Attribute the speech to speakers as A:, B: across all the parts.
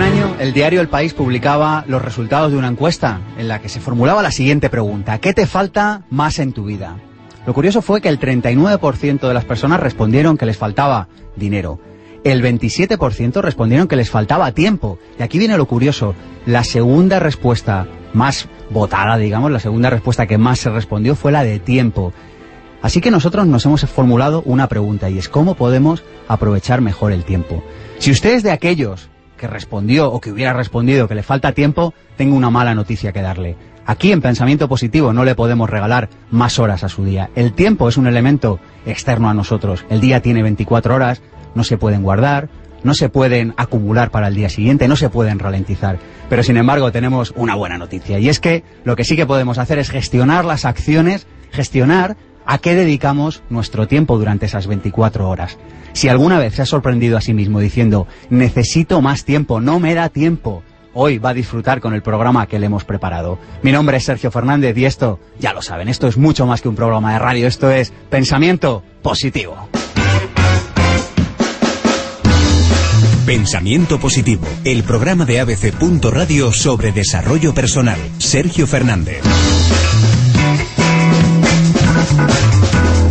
A: Un año, el diario El País publicaba los resultados de una encuesta en la que se formulaba la siguiente pregunta. ¿Qué te falta más en tu vida? Lo curioso fue que el 39% de las personas respondieron que les faltaba dinero. El 27% respondieron que les faltaba tiempo. Y aquí viene lo curioso. La segunda respuesta más votada, digamos, la segunda respuesta que más se respondió fue la de tiempo. Así que nosotros nos hemos formulado una pregunta y es cómo podemos aprovechar mejor el tiempo. Si usted es de aquellos que respondió o que hubiera respondido que le falta tiempo, tengo una mala noticia que darle. Aquí en Pensamiento Positivo no le podemos regalar más horas a su día. El tiempo es un elemento externo a nosotros. El día tiene 24 horas, no se pueden guardar, no se pueden acumular para el día siguiente, no se pueden ralentizar. Pero sin embargo tenemos una buena noticia y es que lo que sí que podemos hacer es gestionar las acciones, gestionar a qué dedicamos nuestro tiempo durante esas 24 horas. Si alguna vez se ha sorprendido a sí mismo diciendo, necesito más tiempo, no me da tiempo, hoy va a disfrutar con el programa que le hemos preparado. Mi nombre es Sergio Fernández y esto, ya lo saben, esto es mucho más que un programa de radio, esto es pensamiento positivo.
B: Pensamiento Positivo, el programa de ABC. Radio sobre desarrollo personal. Sergio Fernández.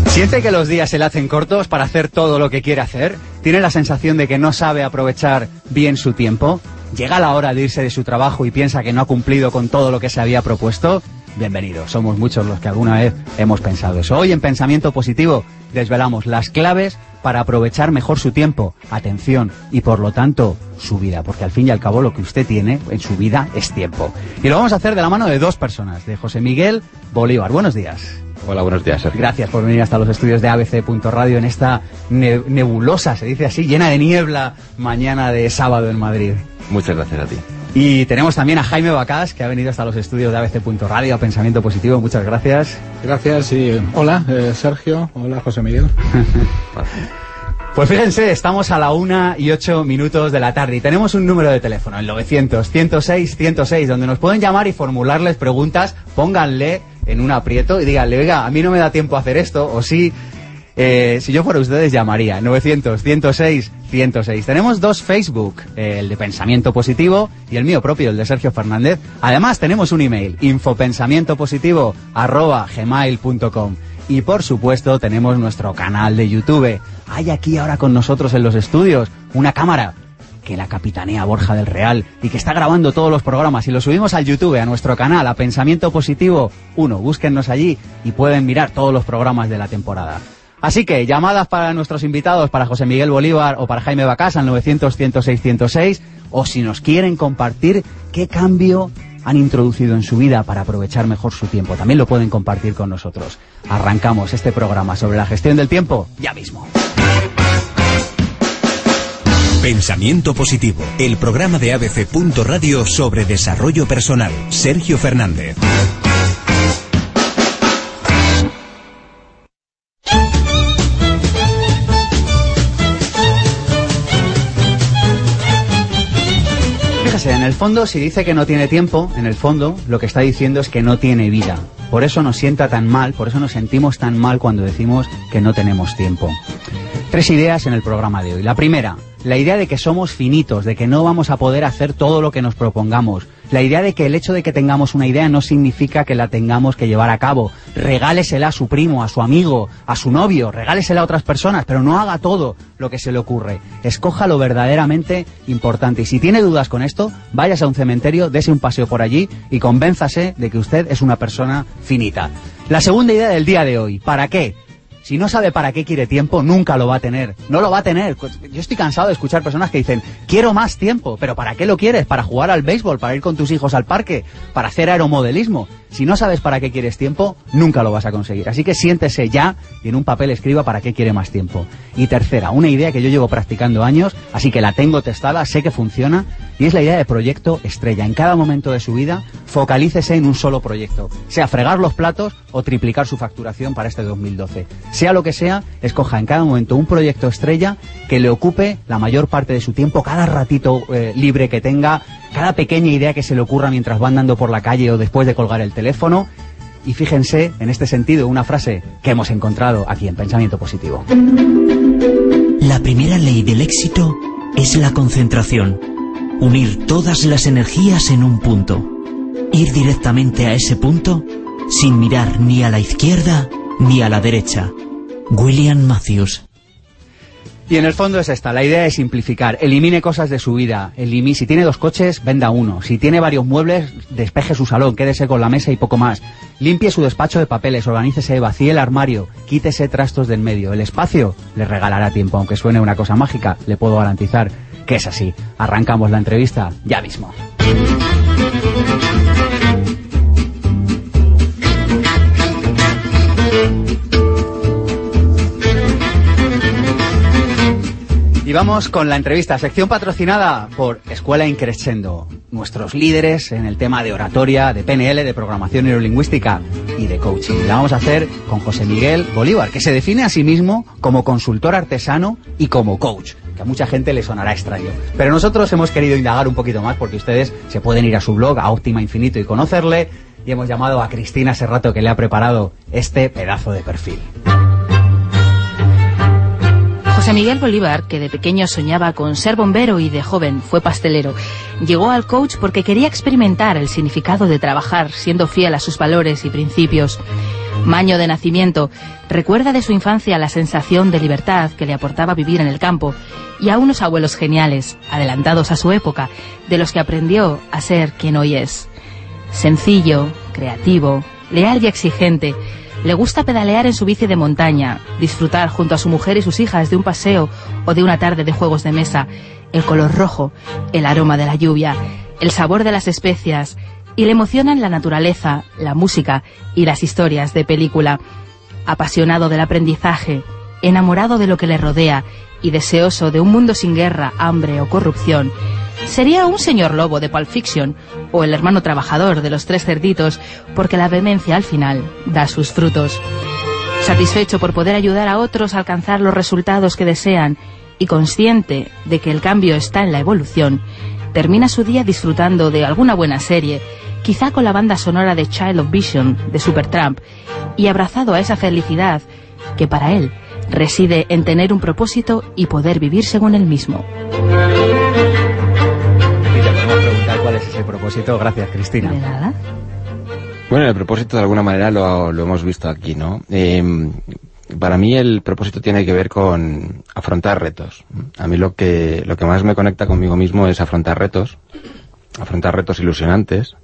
A: ¿Siente que los días se le hacen cortos para hacer todo lo que quiere hacer? ¿Tiene la sensación de que no sabe aprovechar bien su tiempo? ¿Llega la hora de irse de su trabajo y piensa que no ha cumplido con todo lo que se había propuesto? Bienvenido, somos muchos los que alguna vez hemos pensado eso. Hoy en Pensamiento Positivo desvelamos las claves para aprovechar mejor su tiempo, atención y por lo tanto su vida, porque al fin y al cabo lo que usted tiene en su vida es tiempo. Y lo vamos a hacer de la mano de dos personas, de José Miguel Bolívar. Buenos días.
C: Hola, buenos días, Sergio.
A: Gracias por venir hasta los estudios de ABC.radio en esta ne- nebulosa, se dice así, llena de niebla, mañana de sábado en Madrid.
C: Muchas gracias a ti.
A: Y tenemos también a Jaime Bacás, que ha venido hasta los estudios de ABC.radio a Pensamiento Positivo. Muchas gracias.
D: Gracias y hola, eh, Sergio. Hola, José Miguel.
A: Pues fíjense, estamos a la una y ocho minutos de la tarde y tenemos un número de teléfono, el 900 106 106, donde nos pueden llamar y formularles preguntas, pónganle en un aprieto y díganle, oiga, a mí no me da tiempo a hacer esto, o sí, eh, si yo fuera ustedes llamaría, 900 106 106. Tenemos dos Facebook, eh, el de Pensamiento Positivo y el mío propio, el de Sergio Fernández. Además tenemos un email, infopensamientopositivo arroba gmail.com. Y por supuesto tenemos nuestro canal de YouTube. Hay aquí ahora con nosotros en los estudios una cámara que la capitanea Borja del Real y que está grabando todos los programas y lo subimos al YouTube, a nuestro canal, a Pensamiento Positivo 1. Búsquennos allí y pueden mirar todos los programas de la temporada. Así que llamadas para nuestros invitados, para José Miguel Bolívar o para Jaime Bacás al 900 106 106 o si nos quieren compartir qué cambio han introducido en su vida para aprovechar mejor su tiempo. También lo pueden compartir con nosotros. Arrancamos este programa sobre la gestión del tiempo ya mismo.
B: Pensamiento Positivo, el programa de ABC. Radio sobre desarrollo personal. Sergio Fernández.
A: Fíjese, en el fondo, si dice que no tiene tiempo, en el fondo lo que está diciendo es que no tiene vida. Por eso nos sienta tan mal, por eso nos sentimos tan mal cuando decimos que no tenemos tiempo. Tres ideas en el programa de hoy. La primera, la idea de que somos finitos, de que no vamos a poder hacer todo lo que nos propongamos. La idea de que el hecho de que tengamos una idea no significa que la tengamos que llevar a cabo. Regálesela a su primo, a su amigo, a su novio, regálesela a otras personas, pero no haga todo lo que se le ocurre. Escoja lo verdaderamente importante. Y si tiene dudas con esto, váyase a un cementerio, dese un paseo por allí y convénzase de que usted es una persona finita. La segunda idea del día de hoy, ¿para qué? Si no sabe para qué quiere tiempo, nunca lo va a tener. No lo va a tener. Yo estoy cansado de escuchar personas que dicen, quiero más tiempo, pero ¿para qué lo quieres? ¿Para jugar al béisbol? ¿Para ir con tus hijos al parque? ¿Para hacer aeromodelismo? Si no sabes para qué quieres tiempo, nunca lo vas a conseguir. Así que siéntese ya y en un papel escriba para qué quiere más tiempo. Y tercera, una idea que yo llevo practicando años, así que la tengo testada, sé que funciona, y es la idea de proyecto estrella. En cada momento de su vida, focalícese en un solo proyecto. Sea fregar los platos o triplicar su facturación para este 2012. Sea lo que sea, escoja en cada momento un proyecto estrella que le ocupe la mayor parte de su tiempo, cada ratito eh, libre que tenga, cada pequeña idea que se le ocurra mientras va andando por la calle o después de colgar el teléfono. Y fíjense, en este sentido, una frase que hemos encontrado aquí en Pensamiento Positivo.
E: La primera ley del éxito es la concentración. Unir todas las energías en un punto. Ir directamente a ese punto sin mirar ni a la izquierda ni a la derecha. William Matthews.
A: Y en el fondo es esta, la idea es simplificar, elimine cosas de su vida, si tiene dos coches, venda uno, si tiene varios muebles, despeje su salón, quédese con la mesa y poco más, limpie su despacho de papeles, organícese, vacíe el armario, quítese trastos del medio, el espacio le regalará tiempo, aunque suene una cosa mágica, le puedo garantizar que es así. Arrancamos la entrevista ya mismo. Y vamos con la entrevista, sección patrocinada por Escuela Increscendo, nuestros líderes en el tema de oratoria, de PNL, de programación neurolingüística y de coaching. La vamos a hacer con José Miguel Bolívar, que se define a sí mismo como consultor artesano y como coach, que a mucha gente le sonará extraño. Pero nosotros hemos querido indagar un poquito más porque ustedes se pueden ir a su blog, a Óptima Infinito, y conocerle. Y hemos llamado a Cristina hace rato que le ha preparado este pedazo de perfil.
F: José Miguel Bolívar, que de pequeño soñaba con ser bombero y de joven fue pastelero, llegó al coach porque quería experimentar el significado de trabajar siendo fiel a sus valores y principios. Maño de nacimiento, recuerda de su infancia la sensación de libertad que le aportaba vivir en el campo y a unos abuelos geniales, adelantados a su época, de los que aprendió a ser quien hoy es. Sencillo, creativo, leal y exigente, le gusta pedalear en su bici de montaña, disfrutar junto a su mujer y sus hijas de un paseo o de una tarde de juegos de mesa, el color rojo, el aroma de la lluvia, el sabor de las especias, y le emocionan la naturaleza, la música y las historias de película. Apasionado del aprendizaje, enamorado de lo que le rodea y deseoso de un mundo sin guerra, hambre o corrupción, sería un señor lobo de Pulp Fiction o el hermano trabajador de los tres cerditos, porque la vehemencia al final da sus frutos. Satisfecho por poder ayudar a otros a alcanzar los resultados que desean y consciente de que el cambio está en la evolución, termina su día disfrutando de alguna buena serie, quizá con la banda sonora de Child of Vision de Supertramp, y abrazado a esa felicidad que para él reside en tener un propósito y poder vivir según él mismo.
A: Y te podemos preguntar cuál es ese propósito. Gracias, Cristina.
F: ¿De nada?
C: Bueno, el propósito de alguna manera lo, lo hemos visto aquí, ¿no? Eh, para mí el propósito tiene que ver con afrontar retos. A mí lo que, lo que más me conecta conmigo mismo es afrontar retos, afrontar retos ilusionantes.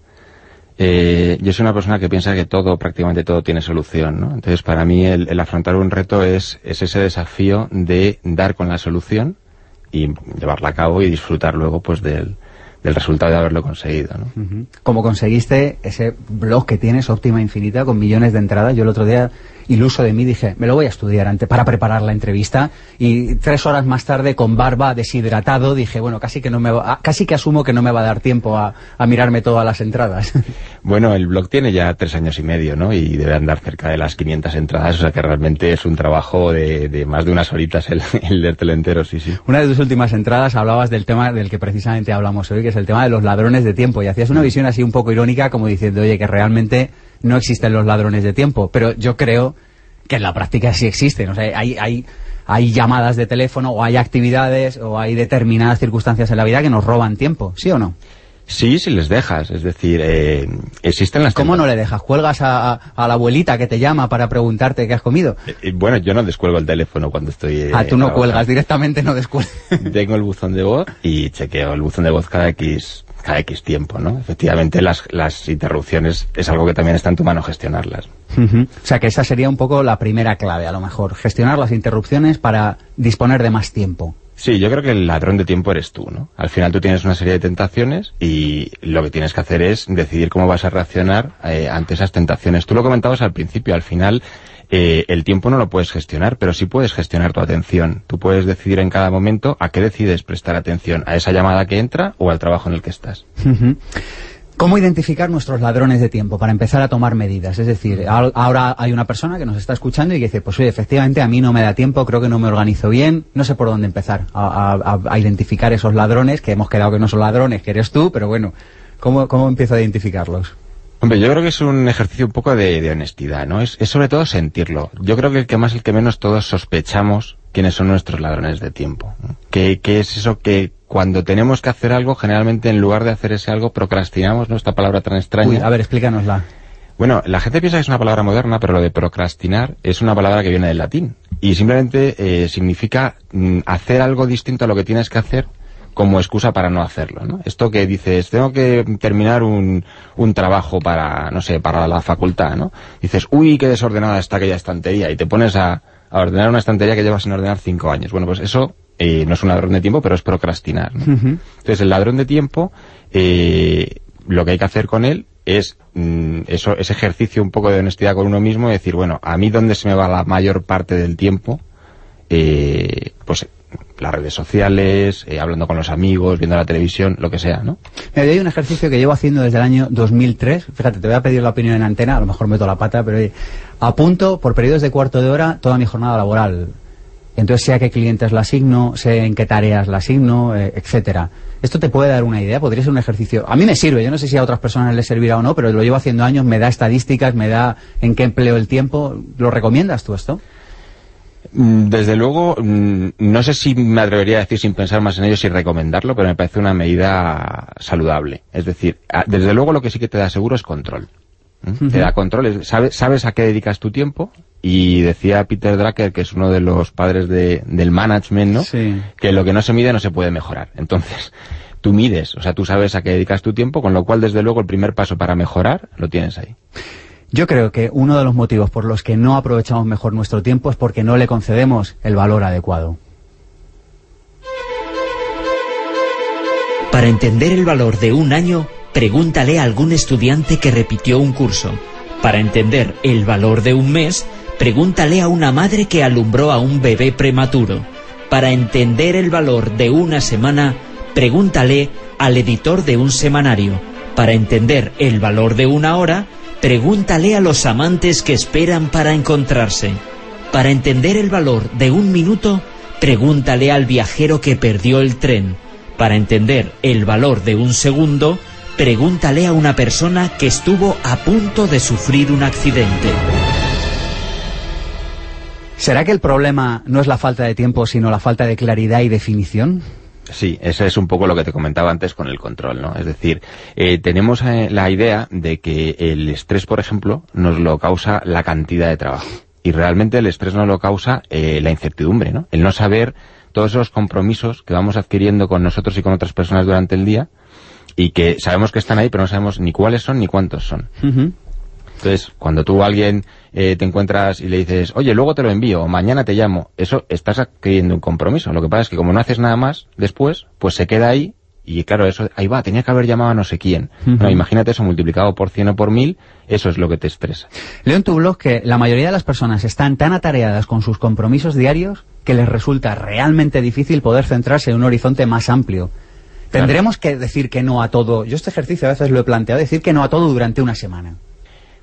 C: Eh, yo soy una persona que piensa que todo, prácticamente todo tiene solución, ¿no? Entonces para mí el, afrontar un reto es, es ese desafío de dar con la solución y llevarla a cabo y disfrutar luego pues del, resultado de haberlo conseguido, ¿no?
A: Como conseguiste ese blog que tienes, Óptima Infinita, con millones de entradas. Yo el otro día, iluso de mí, dije, me lo voy a estudiar antes para preparar la entrevista. Y tres horas más tarde, con barba, deshidratado, dije, bueno, casi que no me va- ah, casi que asumo que no me va a dar tiempo a, a mirarme todas las entradas.
C: Bueno, el blog tiene ya tres años y medio, ¿no? Y debe andar cerca de las 500 entradas, o sea que realmente es un trabajo de, de más de unas horitas el, el leértelo entero, sí, sí.
A: Una de tus últimas entradas hablabas del tema del que precisamente hablamos hoy, que es el tema de los ladrones de tiempo. Y hacías una visión así un poco irónica, como diciendo, oye, que realmente no existen los ladrones de tiempo. Pero yo creo que en la práctica sí existen. O sea, hay, hay, hay llamadas de teléfono, o hay actividades, o hay determinadas circunstancias en la vida que nos roban tiempo, ¿sí o no?
C: Sí, si les dejas, es decir, eh, existen las...
A: ¿Cómo no le dejas? ¿Cuelgas a, a- a la abuelita que te llama para preguntarte qué has comido?
C: Eh, eh, bueno, yo no descuelgo el teléfono cuando estoy... eh,
A: ah, tú no
C: trabajando.
A: cuelgas, directamente no descuelgas.
C: Tengo el buzón de voz y chequeo el buzón de voz cada X, cada X tiempo, ¿no? Efectivamente, las, las interrupciones es algo que también está en tu mano gestionarlas.
A: O sea que esa sería un poco la primera clave, a lo mejor. Gestionar las interrupciones para disponer de más tiempo.
C: Sí, yo creo que el ladrón de tiempo eres tú, ¿no? Al final tú tienes una serie de tentaciones y lo que tienes que hacer es decidir cómo vas a reaccionar eh, ante esas tentaciones. Tú lo comentabas al principio, al final eh, el tiempo no lo puedes gestionar, pero sí puedes gestionar tu atención. Tú puedes decidir en cada momento a qué decides prestar atención, a esa llamada que entra o al trabajo en el que estás.
A: ¿Cómo identificar nuestros ladrones de tiempo para empezar a tomar medidas? Es decir, ahora hay una persona que nos está escuchando y que dice, pues oye, efectivamente a mí no me da tiempo, creo que no me organizo bien, no sé por dónde empezar a, identificar esos ladrones, que hemos quedado que no son ladrones, que eres tú, pero bueno, ¿cómo, cómo empiezo a identificarlos?
C: Hombre, yo creo que es un ejercicio un poco de, honestidad, ¿no? Es, es, sobre todo sentirlo. Yo creo que el que más, el que menos todos sospechamos quiénes son nuestros ladrones de tiempo. ¿Qué, ¿Qué, es eso que cuando tenemos que hacer algo, generalmente en lugar de hacer ese algo, procrastinamos, ¿no? Esta palabra tan extraña. Uy,
A: a ver, explícanosla.
C: Bueno, la gente piensa que es una palabra moderna, pero lo de procrastinar es una palabra que viene del latín. Y simplemente eh, significa mm, hacer algo distinto a lo que tienes que hacer como excusa para no hacerlo, ¿no? Esto que dices, tengo que terminar un, un trabajo para, no sé, para la facultad, ¿no? Dices, uy, qué desordenada está aquella estantería, y te pones a, a ordenar una estantería que llevas sin ordenar cinco años. Bueno, pues eso eh, no es un ladrón de tiempo, pero es procrastinar. Entonces, el ladrón de tiempo, eh, lo que hay que hacer con él es mm, eso, ese ejercicio un poco de honestidad con uno mismo y decir, bueno, a mí dónde se me va la mayor parte del tiempo, eh, pues las redes sociales, eh, hablando con los amigos, viendo la televisión, lo que sea, ¿no?
A: Me hay un ejercicio que llevo haciendo desde el año 2003. Fíjate, te voy a pedir la opinión en antena, a lo mejor meto la pata, pero apunto por periodos de cuarto de hora toda mi jornada laboral. Entonces sé a qué clientes la asigno, sé en qué tareas la asigno, eh, etcétera. ¿Esto te puede dar una idea? Podría ser un ejercicio... A mí me sirve, yo no sé si a otras personas les servirá o no, pero lo llevo haciendo años, me da estadísticas, me da en qué empleo el tiempo. ¿Lo recomiendas tú esto?
C: Mm, desde luego, mm, no sé si me atrevería a decir sin pensar más en ello, si recomendarlo, pero me parece una medida saludable. Es decir, desde luego lo que sí que te da seguro es control. Te da control, sabes, sabes a qué dedicas tu tiempo, y decía Peter Drucker, que es uno de los padres del management, ¿no? Que lo que no se mide no se puede mejorar. Entonces, tú mides, o sea, tú sabes a qué dedicas tu tiempo, con lo cual, desde luego, el primer paso para mejorar lo tienes ahí.
A: Yo creo que uno de los motivos por los que no aprovechamos mejor nuestro tiempo es porque no le concedemos el valor adecuado.
E: Para entender el valor de un año, pregúntale a algún estudiante que repitió un curso. Para entender el valor de un mes, pregúntale a una madre que alumbró a un bebé prematuro. Para entender el valor de una semana, pregúntale al editor de un semanario. Para entender el valor de una hora, Pregúntale a los amantes que esperan para encontrarse. Para entender el valor de un minuto, pregúntale al viajero que perdió el tren. Para entender el valor de un segundo, pregúntale a una persona que estuvo a punto de sufrir un accidente.
A: ¿Será que el problema no es la falta de tiempo, sino la falta de claridad y definición?
C: Sí, eso es un poco lo que te comentaba antes con el control, ¿no? Es decir, eh, tenemos eh, la idea de que el estrés, por ejemplo, nos lo causa la cantidad de trabajo. Y realmente el estrés nos lo causa eh, la incertidumbre, ¿no? El no saber todos esos compromisos que vamos adquiriendo con nosotros y con otras personas durante el día y que sabemos que están ahí, pero no sabemos ni cuáles son ni cuántos son. Entonces, cuando tú a alguien eh, te encuentras y le dices, oye, luego te lo envío, o mañana te llamo, eso estás adquiriendo un compromiso. Lo que pasa es que como no haces nada más después, pues se queda ahí y claro, eso, ahí va, tenía que haber llamado a no sé quién. imagínate eso multiplicado por 100 o por 1000, eso es lo que te estresa.
A: Leo en tu blog que la mayoría de las personas están tan atareadas con sus compromisos diarios que les resulta realmente difícil poder centrarse en un horizonte más amplio. Tendremos que decir que no a todo. Yo este ejercicio a veces lo he planteado, decir que no a todo durante una semana.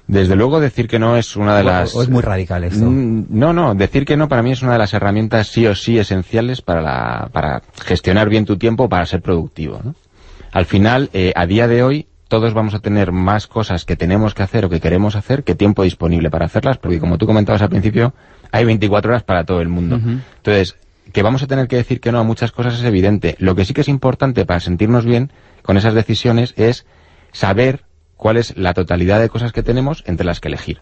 C: Desde luego decir que no es una de las...
A: O es muy radical esto.
C: Mm, no, no, decir que no para mí es una de las herramientas sí o sí esenciales para, la, para gestionar bien tu tiempo, para ser productivo. ¿no? Al final, eh, a día de hoy, todos vamos a tener más cosas que tenemos que hacer o que queremos hacer que tiempo disponible para hacerlas, porque como tú comentabas al principio, hay 24 horas para todo el mundo. Entonces, que vamos a tener que decir que no a muchas cosas es evidente. Lo que sí que es importante para sentirnos bien con esas decisiones es saber cuál es la totalidad de cosas que tenemos entre las que elegir.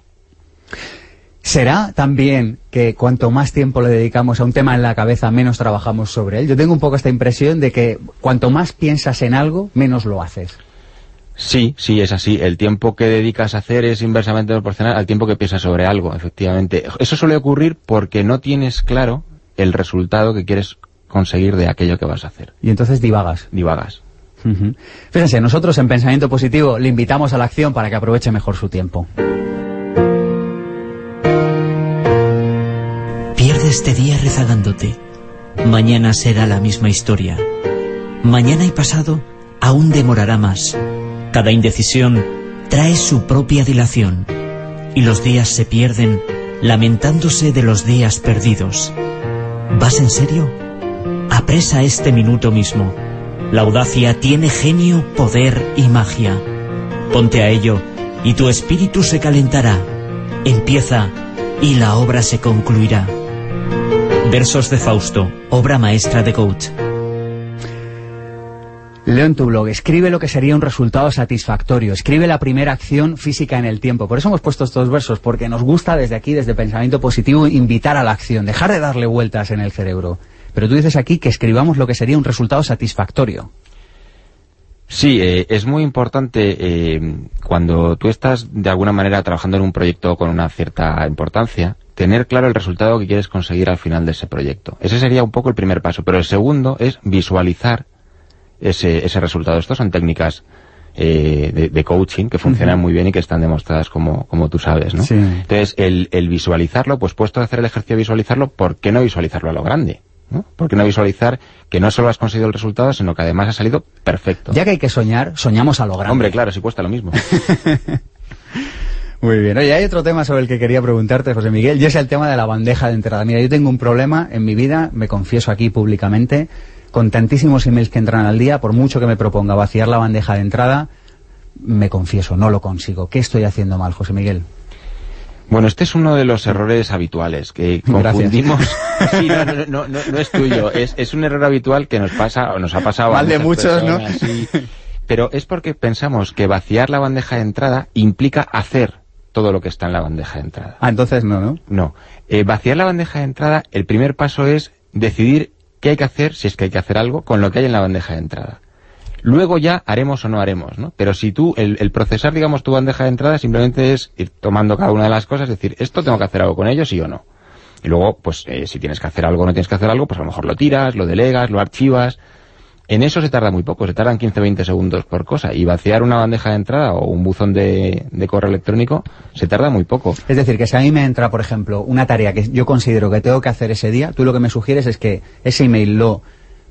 A: ¿Será también que cuanto más tiempo le dedicamos a un tema en la cabeza, menos trabajamos sobre él? Yo tengo un poco esta impresión de que cuanto más piensas en algo, menos lo haces.
C: Sí, sí, es así. El tiempo que dedicas a hacer es inversamente proporcional al tiempo que piensas sobre algo, efectivamente. Eso suele ocurrir porque no tienes claro el resultado que quieres conseguir de aquello que vas a hacer.
A: Y entonces divagas.
C: Divagas.
A: Fíjense, nosotros en Pensamiento Positivo le invitamos a la acción para que aproveche mejor su tiempo.
E: Pierde este día rezagándote. Mañana será la misma historia. Mañana y pasado aún demorará más. Cada indecisión trae su propia dilación. Y los días se pierden lamentándose de los días perdidos. ¿Vas en serio? Apresa este minuto mismo. La audacia tiene genio, poder y magia. Ponte a ello y tu espíritu se calentará. Empieza y la obra se concluirá. Versos de Fausto, obra maestra de Coach.
A: Leo en tu blog, escribe lo que sería un resultado satisfactorio, escribe la primera acción física en el tiempo. Por eso hemos puesto estos versos, porque nos gusta desde aquí, desde Pensamiento Positivo, invitar a la acción, dejar de darle vueltas en el cerebro. Pero tú dices aquí que escribamos lo que sería un resultado satisfactorio.
C: Sí, eh, es muy importante eh, cuando tú estás de alguna manera trabajando en un proyecto con una cierta importancia, tener claro el resultado que quieres conseguir al final de ese proyecto. Ese sería un poco el primer paso, pero el segundo es visualizar ese, ese resultado. Estas son técnicas eh, de, de coaching que funcionan muy bien y que están demostradas como, como tú sabes, ¿no?
A: Sí.
C: Entonces, el, el visualizarlo, pues puesto a hacer el ejercicio de visualizarlo, ¿por qué no visualizarlo a lo grande? ¿No? ¿Por qué no visualizar que no solo has conseguido el resultado, sino que además ha salido perfecto?
A: Ya que hay que soñar, soñamos a lo grande.
C: Hombre, claro, si cuesta lo mismo.
A: Muy bien. Oye, hay otro tema sobre el que quería preguntarte, José Miguel, y es el tema de la bandeja de entrada. Mira, yo tengo un problema en mi vida, me confieso aquí públicamente, con tantísimos emails que entran al día, por mucho que me proponga vaciar la bandeja de entrada, me confieso, no lo consigo. ¿Qué estoy haciendo mal, José Miguel?
C: Bueno, este es uno de los errores habituales que confundimos. Sí, no, no, no, no, es tuyo, es, es un error habitual que nos pasa o nos ha pasado a
A: Mal de
C: muchas
A: muchos, ¿no?
C: sí. Pero es porque pensamos que vaciar la bandeja de entrada implica hacer todo lo que está en la bandeja de entrada.
A: Ah, entonces no, ¿no?
C: No. Eh, vaciar la bandeja de entrada, el primer paso es decidir qué hay que hacer, si es que hay que hacer algo, con lo que hay en la bandeja de entrada. Luego ya haremos o no haremos, ¿no? Pero si tú, el, el procesar, digamos, tu bandeja de entrada simplemente es ir tomando cada una de las cosas, decir, esto tengo que hacer algo con ello, sí o no. Y luego, pues, eh, si tienes que hacer algo o no tienes que hacer algo, pues a lo mejor lo tiras, lo delegas, lo archivas. En eso se tarda muy poco, se tardan 15-20 segundos por cosa. Y vaciar una bandeja de entrada o un buzón de, de correo electrónico se tarda muy poco.
A: Es decir, que si a mí me entra, por ejemplo, una tarea que yo considero que tengo que hacer ese día, tú lo que me sugieres es que ese email lo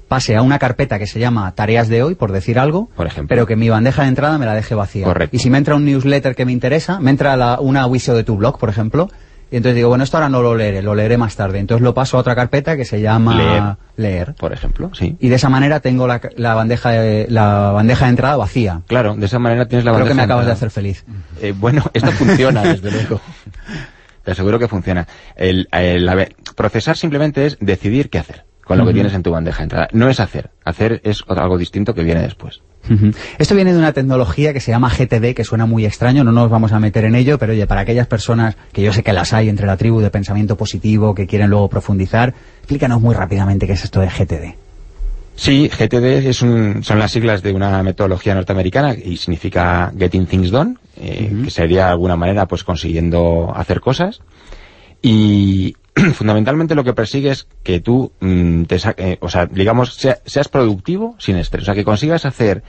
A: pase a una carpeta que se llama tareas de hoy, por decir algo,
C: Por ejemplo.
A: pero que mi bandeja de entrada me la deje vacía.
C: Correcto.
A: Y si me entra un newsletter que me interesa, me entra la- una aviso de tu blog, por ejemplo, y entonces digo, bueno, esto ahora no lo leeré, lo leeré más tarde. Entonces lo paso a otra carpeta que se llama
C: Leer.
A: leer.
C: Por ejemplo, sí.
A: Y de esa manera tengo la, la bandeja de, la bandeja de entrada vacía.
C: Claro, de esa manera tienes la
A: Creo
C: bandeja
A: que me acabas de hacer feliz.
C: Eh, bueno, esto funciona, desde luego. Te aseguro que funciona. El, el- ver, procesar simplemente es decidir qué hacer con lo que tienes en tu bandeja de entrada. No es hacer. Hacer es algo distinto que viene después.
A: Esto viene de una tecnología que se llama GTD, que suena muy extraño, no nos vamos a meter en ello, pero oye, para aquellas personas que yo sé que las hay entre la tribu de pensamiento positivo, que quieren luego profundizar, explícanos muy rápidamente qué es esto de GTD.
C: Sí, GTD es un- son las siglas de una metodología norteamericana y significa Getting Things Done, eh,
A: Ujú.
C: que sería de alguna manera pues consiguiendo hacer cosas. Y fundamentalmente lo que persigue es que tú, mm, te eh, o sea, digamos, sea- seas productivo sin estrés. O sea, que consigas hacer...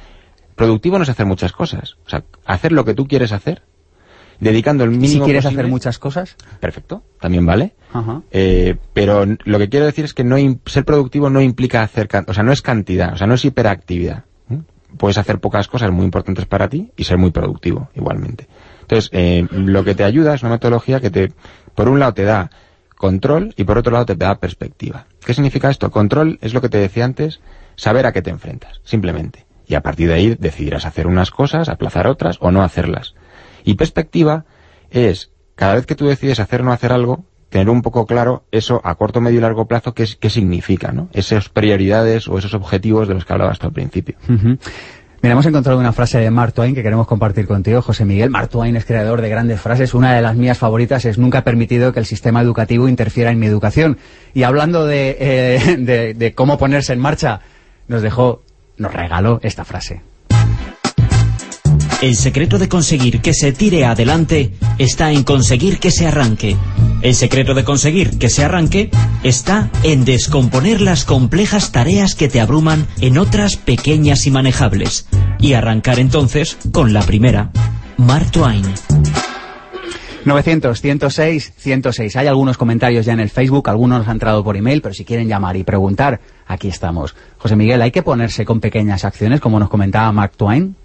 C: Productivo no es hacer muchas cosas. O sea, hacer lo que tú quieres hacer, dedicando el
A: ¿Y
C: mínimo
A: si quieres
C: posible-
A: hacer muchas cosas?
C: Perfecto, también vale.
A: Ajá.
C: Eh, pero lo que quiero decir es que no ser productivo no implica hacer, o sea, no es cantidad, o sea, no es hiperactividad. Puedes hacer pocas cosas muy importantes para ti y ser muy productivo igualmente. Entonces, eh, lo que te ayuda es una metodología que te, por un lado te da control y por otro lado te da perspectiva. ¿Qué significa esto? Control es lo que te decía antes, saber a qué te enfrentas, simplemente. Y a partir de ahí decidirás hacer unas cosas, aplazar otras o no hacerlas. Y perspectiva es, cada vez que tú decides hacer o no hacer algo, tener un poco claro eso a corto, medio y largo plazo, qué, significa, ¿no? Esas prioridades o esos objetivos de los que hablabas tú al principio.
A: Mira, hemos encontrado una frase de Mark Twain que queremos compartir contigo, José Miguel. Mark Twain es creador de grandes frases. Una de las mías favoritas es nunca he permitido que el sistema educativo interfiera en mi educación. Y hablando de, eh, de- de cómo ponerse en marcha, nos dejó, nos regaló esta frase.
E: El secreto de conseguir que se tire adelante está en conseguir que se arranque. El secreto de conseguir que se arranque está en descomponer las complejas tareas que te abruman en otras pequeñas y manejables y arrancar entonces con la primera. Mark Twain.
A: 900, 106, 106. Hay algunos comentarios ya en el Facebook, algunos han entrado por email, pero si quieren llamar y preguntar, aquí estamos. José Miguel, ¿hay que ponerse con pequeñas acciones, como nos comentaba Mark Twain?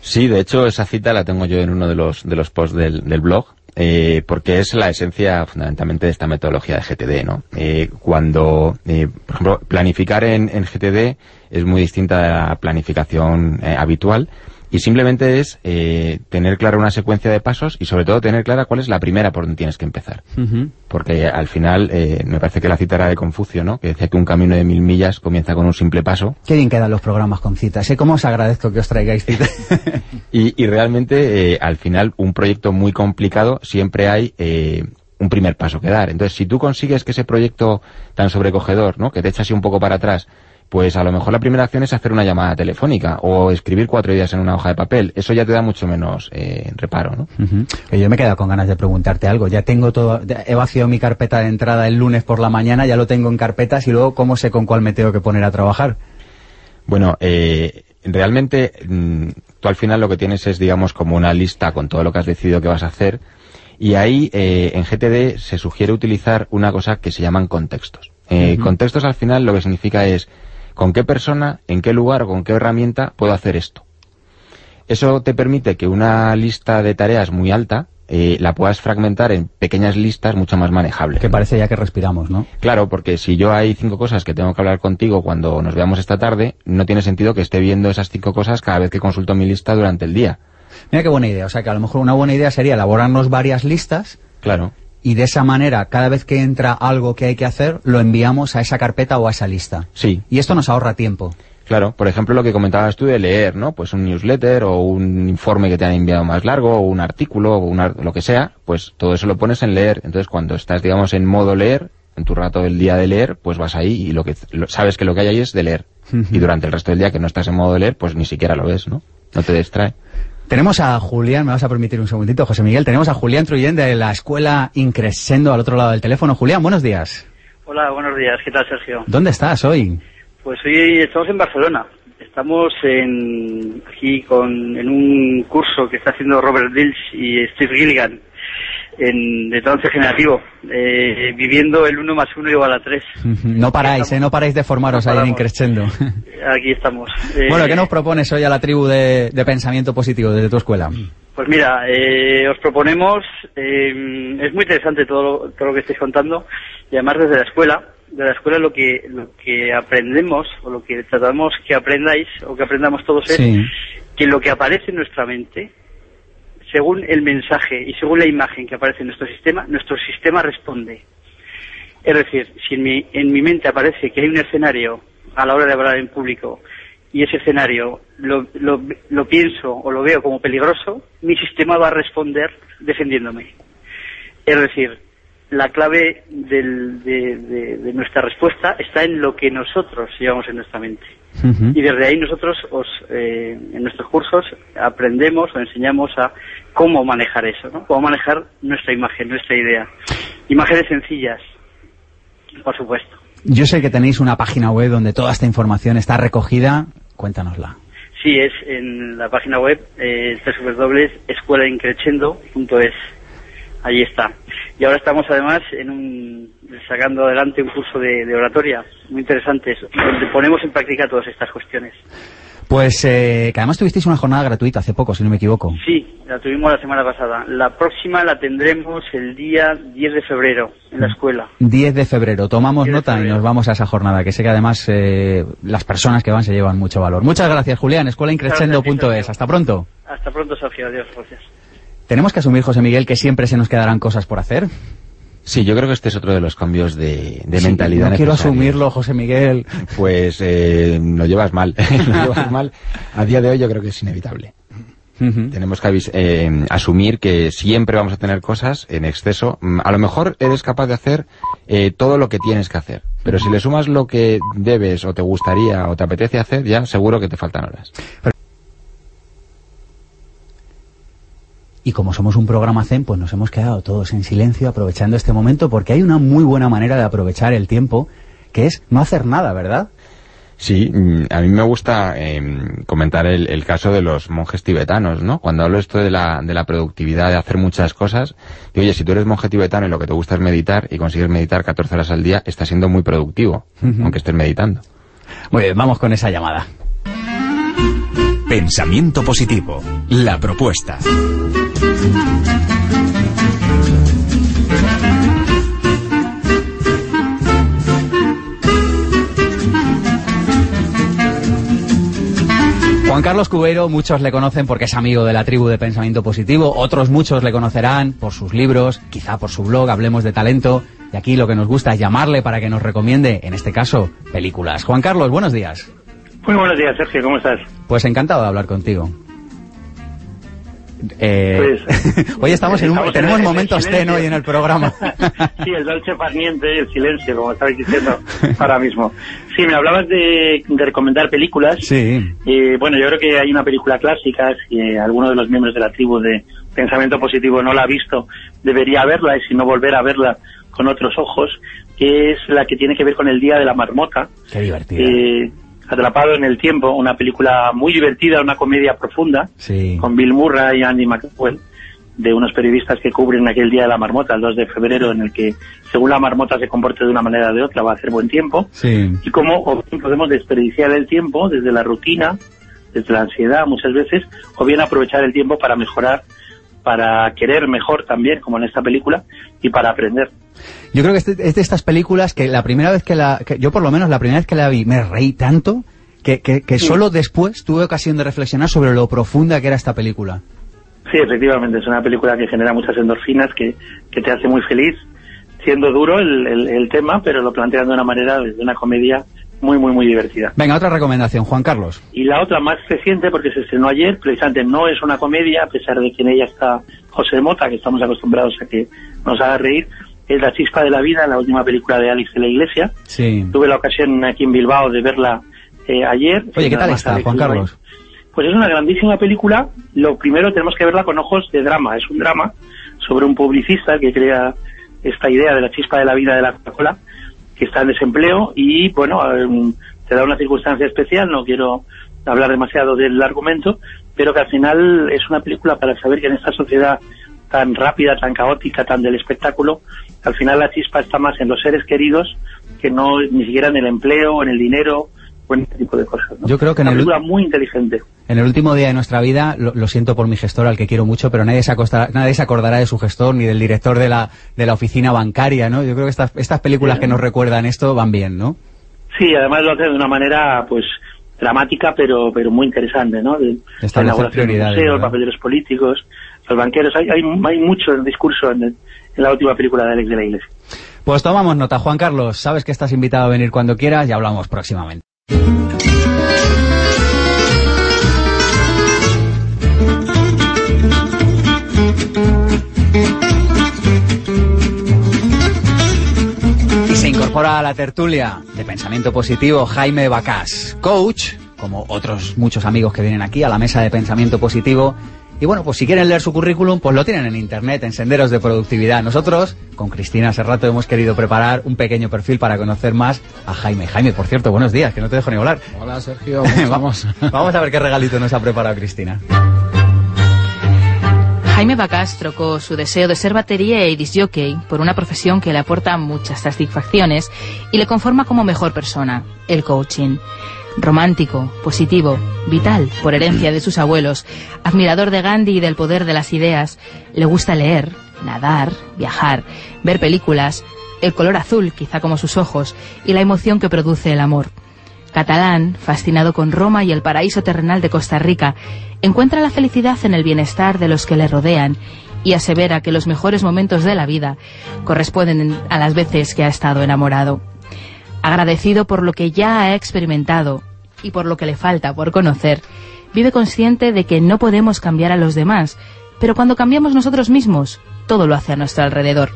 C: Sí, de hecho, esa cita la tengo yo en uno de los, de los posts del, blog, eh, porque es la esencia fundamentalmente de esta metodología de GTD, ¿no? Eh, cuando, eh, por ejemplo, planificar en, en, GTD es muy distinta a la planificación habitual, y simplemente es eh, tener clara una secuencia de pasos y sobre todo tener clara cuál es la primera por donde tienes que empezar. Porque al final eh, me parece que la cita era de Confucio, ¿no? Que decía que un camino de mil millas comienza con un simple paso.
A: Qué bien quedan los programas con citas. ¿eh? ¿Cómo os agradezco que os traigáis citas?
C: y, realmente eh, al final un proyecto muy complicado siempre hay un primer paso que dar. Entonces si tú consigues que ese proyecto tan sobrecogedor, ¿no? Que te echa así un poco para atrás pues a lo mejor la primera acción es hacer una llamada telefónica o escribir cuatro ideas en una hoja de papel. Eso ya te da mucho menos eh, reparo, ¿no?
A: Yo me he quedado con ganas de preguntarte algo. Ya tengo todo, he vaciado mi carpeta de entrada el lunes por la mañana, ya lo tengo en carpetas y luego cómo sé con cuál me tengo que poner a trabajar.
C: Bueno, eh, realmente mm, tú al final lo que tienes es, digamos, como una lista con todo lo que has decidido que vas a hacer y ahí eh, en GTD se sugiere utilizar una cosa que se llaman contextos. Contextos al final lo que significa es con qué persona, en qué lugar o con qué herramienta puedo hacer esto. Eso te permite que una lista de tareas muy alta eh, la puedas fragmentar en pequeñas listas mucho más manejables.
A: Que parece ya que respiramos, ¿no?
C: Claro, porque si yo hay cinco cosas que tengo que hablar contigo cuando nos veamos esta tarde, no tiene sentido que esté viendo esas cinco cosas cada vez que consulto mi lista durante el día.
A: Mira qué buena idea. O sea, que a lo mejor una buena idea sería elaborarnos varias listas.
C: Claro
A: y de esa manera, cada vez que entra algo que hay que hacer, lo enviamos a esa carpeta o a esa lista.
C: Sí.
A: Y esto nos ahorra tiempo.
C: Claro, por ejemplo, lo que comentabas tú de leer, ¿no? Pues un newsletter o un informe que te han enviado más largo o un artículo o lo que sea, pues todo eso lo pones en leer. Entonces, cuando estás, digamos, en modo leer, en tu rato del día de leer, pues vas ahí y lo que sabes que lo que hay ahí es de leer. y durante el resto del día que no estás en modo de leer, pues ni siquiera lo ves, ¿no? No te distrae.
A: Tenemos a Julián, me vas a permitir un segundito, José Miguel, tenemos a Julián Truyén de la escuela Increscendo al otro lado del teléfono. Julián, buenos días.
G: Hola, buenos días, ¿qué tal Sergio?
A: ¿Dónde estás hoy?
G: Pues hoy estamos en Barcelona. Estamos en, aquí con, en un curso que está haciendo Robert Dills y Steve Gilligan en, de trance generativo, eh, viviendo el 1 más 1 igual a 3.
A: No paráis, eh, no paráis de formaros ahí en Increscendo.
G: Aquí estamos.
A: bueno, ¿qué eh, nos propones hoy a la tribu de, pensamiento positivo desde tu escuela?
G: Pues mira, eh, os proponemos, es muy interesante todo lo, todo lo que estáis contando, y además desde la escuela, de la escuela lo que, lo que aprendemos, o lo que tratamos que aprendáis, o que aprendamos todos es que lo que aparece en nuestra mente, según el mensaje y según la imagen que aparece en nuestro sistema, nuestro sistema responde. Es decir, si en mi, en mi mente aparece que hay un escenario a la hora de hablar en público y ese escenario lo, lo, pienso o lo veo como peligroso, mi sistema va a responder defendiéndome. Es decir, la clave de, nuestra respuesta está en lo que nosotros llevamos en nuestra mente. Y desde ahí nosotros os, eh, en nuestros cursos aprendemos o enseñamos a cómo manejar eso, ¿no? Cómo manejar nuestra imagen, nuestra idea. Imágenes sencillas, por supuesto.
A: Yo sé que tenéis una página web donde toda esta información está recogida. Cuéntanosla.
G: Sí, es en la página web eh, www.escuelaincrechendo.es. Allí está. Y ahora estamos además en un, sacando adelante un curso de, oratoria muy interesante, donde ponemos en práctica todas estas cuestiones.
A: Pues eh, que además tuvisteis una jornada gratuita hace poco, si no me equivoco.
G: Sí, la tuvimos la semana pasada. La próxima la tendremos el día 10 de febrero en la escuela.
A: 10 de febrero. Tomamos nota y nos vamos a esa jornada, que sé que además eh, las personas que van se llevan mucho valor. Muchas gracias, Julián. Escuelaincrescendo.es. Hasta pronto.
G: Hasta pronto, Sofía. Adiós. Gracias.
A: ¿Tenemos que asumir, José Miguel, que siempre se nos quedarán cosas por hacer?
C: Sí, yo creo que este es otro de los cambios de, mentalidad.
A: No quiero asumirlo, José Miguel.
C: Pues eh, lo llevas mal. lo llevas mal. A día de hoy yo creo que es inevitable. Tenemos que eh, asumir que siempre vamos a tener cosas en exceso. Mm, a lo mejor eres capaz de hacer eh, todo lo que tienes que hacer, pero si le sumas lo que debes o te gustaría o te apetece hacer, ya seguro que te faltan horas.
A: Y como somos un programa Zen, pues nos hemos quedado todos en silencio aprovechando este momento porque hay una muy buena manera de aprovechar el tiempo, que es no hacer nada, ¿verdad?
C: Sí, mm, a mí me gusta em, comentar el, caso de los monjes tibetanos, ¿no? Cuando hablo esto de la, de la productividad, de hacer muchas cosas, digo, oye, si tú eres monje tibetano y lo que te gusta es meditar y consigues meditar 14 horas al día, estás siendo muy productivo, aunque estés meditando.
A: Muy bien, vamos con esa llamada.
B: Pensamiento positivo, la propuesta.
A: Juan Carlos Cubero, muchos le conocen porque es amigo de la tribu de Pensamiento Positivo, otros muchos le conocerán por sus libros, quizá por su blog, Hablemos de Talento, y aquí lo que nos gusta es llamarle para que nos recomiende, en este caso, películas. Juan Carlos, buenos días.
H: Muy buenos días, Sergio, ¿cómo estás?
A: Pues encantado de hablar contigo. Eh, pues, hoy estamos en un, tenemos momentos ten hoy en el programa.
H: sí, el dolce farniente y el silencio, como estabais diciendo ahora mismo. Sí, me hablabas de, recomendar películas.
A: Sí.
H: Eh, bueno, yo creo que hay una película clásica, si alguno de los miembros de la tribu de Pensamiento Positivo no la ha visto, debería verla y si no volver a verla con otros ojos, que es la que tiene que ver con el Día de la Marmota.
A: Qué divertido.
H: Atrapado en el Tiempo, una película muy divertida, una comedia profunda, con Bill Murray y Andy McWell, de unos periodistas que cubren aquel día de la marmota, el 2 de febrero, en el que, según la marmota se comporte de una manera o de otra, va a hacer buen tiempo, y cómo podemos desperdiciar el tiempo desde la rutina, desde la ansiedad muchas veces, o bien aprovechar el tiempo para mejorar para querer mejor también, como en esta película, y para aprender.
A: Yo creo que este, es de estas películas que la primera vez que la... yo por lo menos la primera vez que la vi me reí tanto que, que, solo después tuve ocasión de reflexionar sobre lo profunda que era esta película.
H: Sí, efectivamente, es una película que genera muchas endorfinas, que, que te hace muy feliz, siendo duro el, el, tema, pero lo plantean de una manera, de una comedia muy, muy, muy divertida.
A: Venga, otra recomendación, Juan Carlos.
H: Y la otra más reciente, porque se estrenó ayer, precisamente no es una comedia, a pesar de que en ella está José Mota, que estamos acostumbrados a que nos haga reír, es La chispa de la vida, la última película de Alex de la Iglesia.
A: Sí.
H: Tuve la ocasión aquí en Bilbao de verla eh, ayer.
A: Oye, ¿qué tal está, Juan Carlos?
H: Pues es una grandísima película. Lo primero tenemos que verla con ojos de drama. Es un drama sobre un publicista que crea esta idea de la chispa de la vida de la Coca-Cola que está en desempleo y, bueno, em, te da una circunstancia especial, no quiero hablar demasiado del argumento, pero que al final es una película para saber que en esta sociedad tan rápida, tan caótica, tan del espectáculo, al final la chispa está más en los seres queridos que no ni siquiera en el empleo, en el dinero o en este tipo de cosas.
A: Yo creo que en
H: película muy inteligente.
A: En el último día de nuestra vida, lo, siento por mi gestor, al que quiero mucho, pero nadie se, nadie se acordará de su gestor ni del director de la, de la oficina bancaria, ¿no? Yo creo que estas, estas películas que nos recuerdan esto van bien, ¿no?
H: Sí, además lo hace de una manera, pues, dramática, pero pero muy interesante, ¿no? De,
A: la elaboración del museo,
H: los papeles políticos, los banqueros, hay, hay, hay mucho en el discurso la última película de Alex de la Iglesia.
A: Pues tomamos nota, Juan Carlos, sabes que estás invitado a venir cuando quieras y hablamos próximamente. Y se incorpora a la tertulia de pensamiento positivo Jaime Bacás, coach, como otros muchos amigos que vienen aquí a la mesa de pensamiento positivo. Y bueno, pues si quieren leer su currículum, pues lo tienen en internet, en Senderos de Productividad. Nosotros, con Cristina hace rato, hemos querido preparar un pequeño perfil para conocer más a Jaime. Jaime, por cierto, buenos días, que no te dejo ni hablar.
D: Hola, Sergio. Vamos.
A: Vamos a ver qué regalito nos ha preparado Cristina.
F: Jaime Bacás trocó su deseo de ser batería y disjockey por una profesión que le aporta muchas satisfacciones y le conforma como mejor persona, el coaching. Romántico, positivo, vital por herencia de sus abuelos, admirador de Gandhi y del poder de las ideas, le gusta leer, nadar, viajar, ver películas, el color azul, quizá como sus ojos, y la emoción que produce el amor. Catalán, fascinado con Roma y el paraíso terrenal de Costa Rica, encuentra la felicidad en el bienestar de los que le rodean y asevera que los mejores momentos de la vida corresponden a las veces que ha estado enamorado. Agradecido por lo que ya ha experimentado y por lo que le falta por conocer, vive consciente de que no podemos cambiar a los demás, pero cuando cambiamos nosotros mismos, todo lo hace a nuestro alrededor.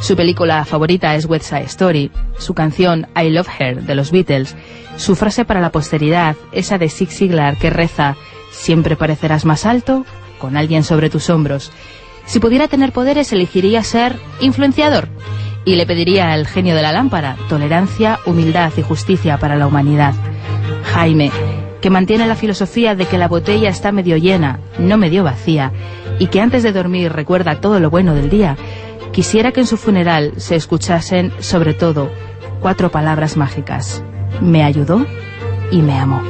F: Su película favorita es West Side Story, su canción I Love Her de los Beatles, su frase para la posteridad, esa de Zig Ziglar que reza Siempre parecerás más alto con alguien sobre tus hombros. Si pudiera tener poderes, elegiría ser influenciador y le pediría al genio de la lámpara tolerancia, humildad y justicia para la humanidad. Jaime, que mantiene la filosofía de que la botella está medio llena, no medio vacía, y que antes de dormir recuerda todo lo bueno del día, quisiera que en su funeral se escuchasen, sobre todo, cuatro palabras mágicas. Me ayudó y me amó.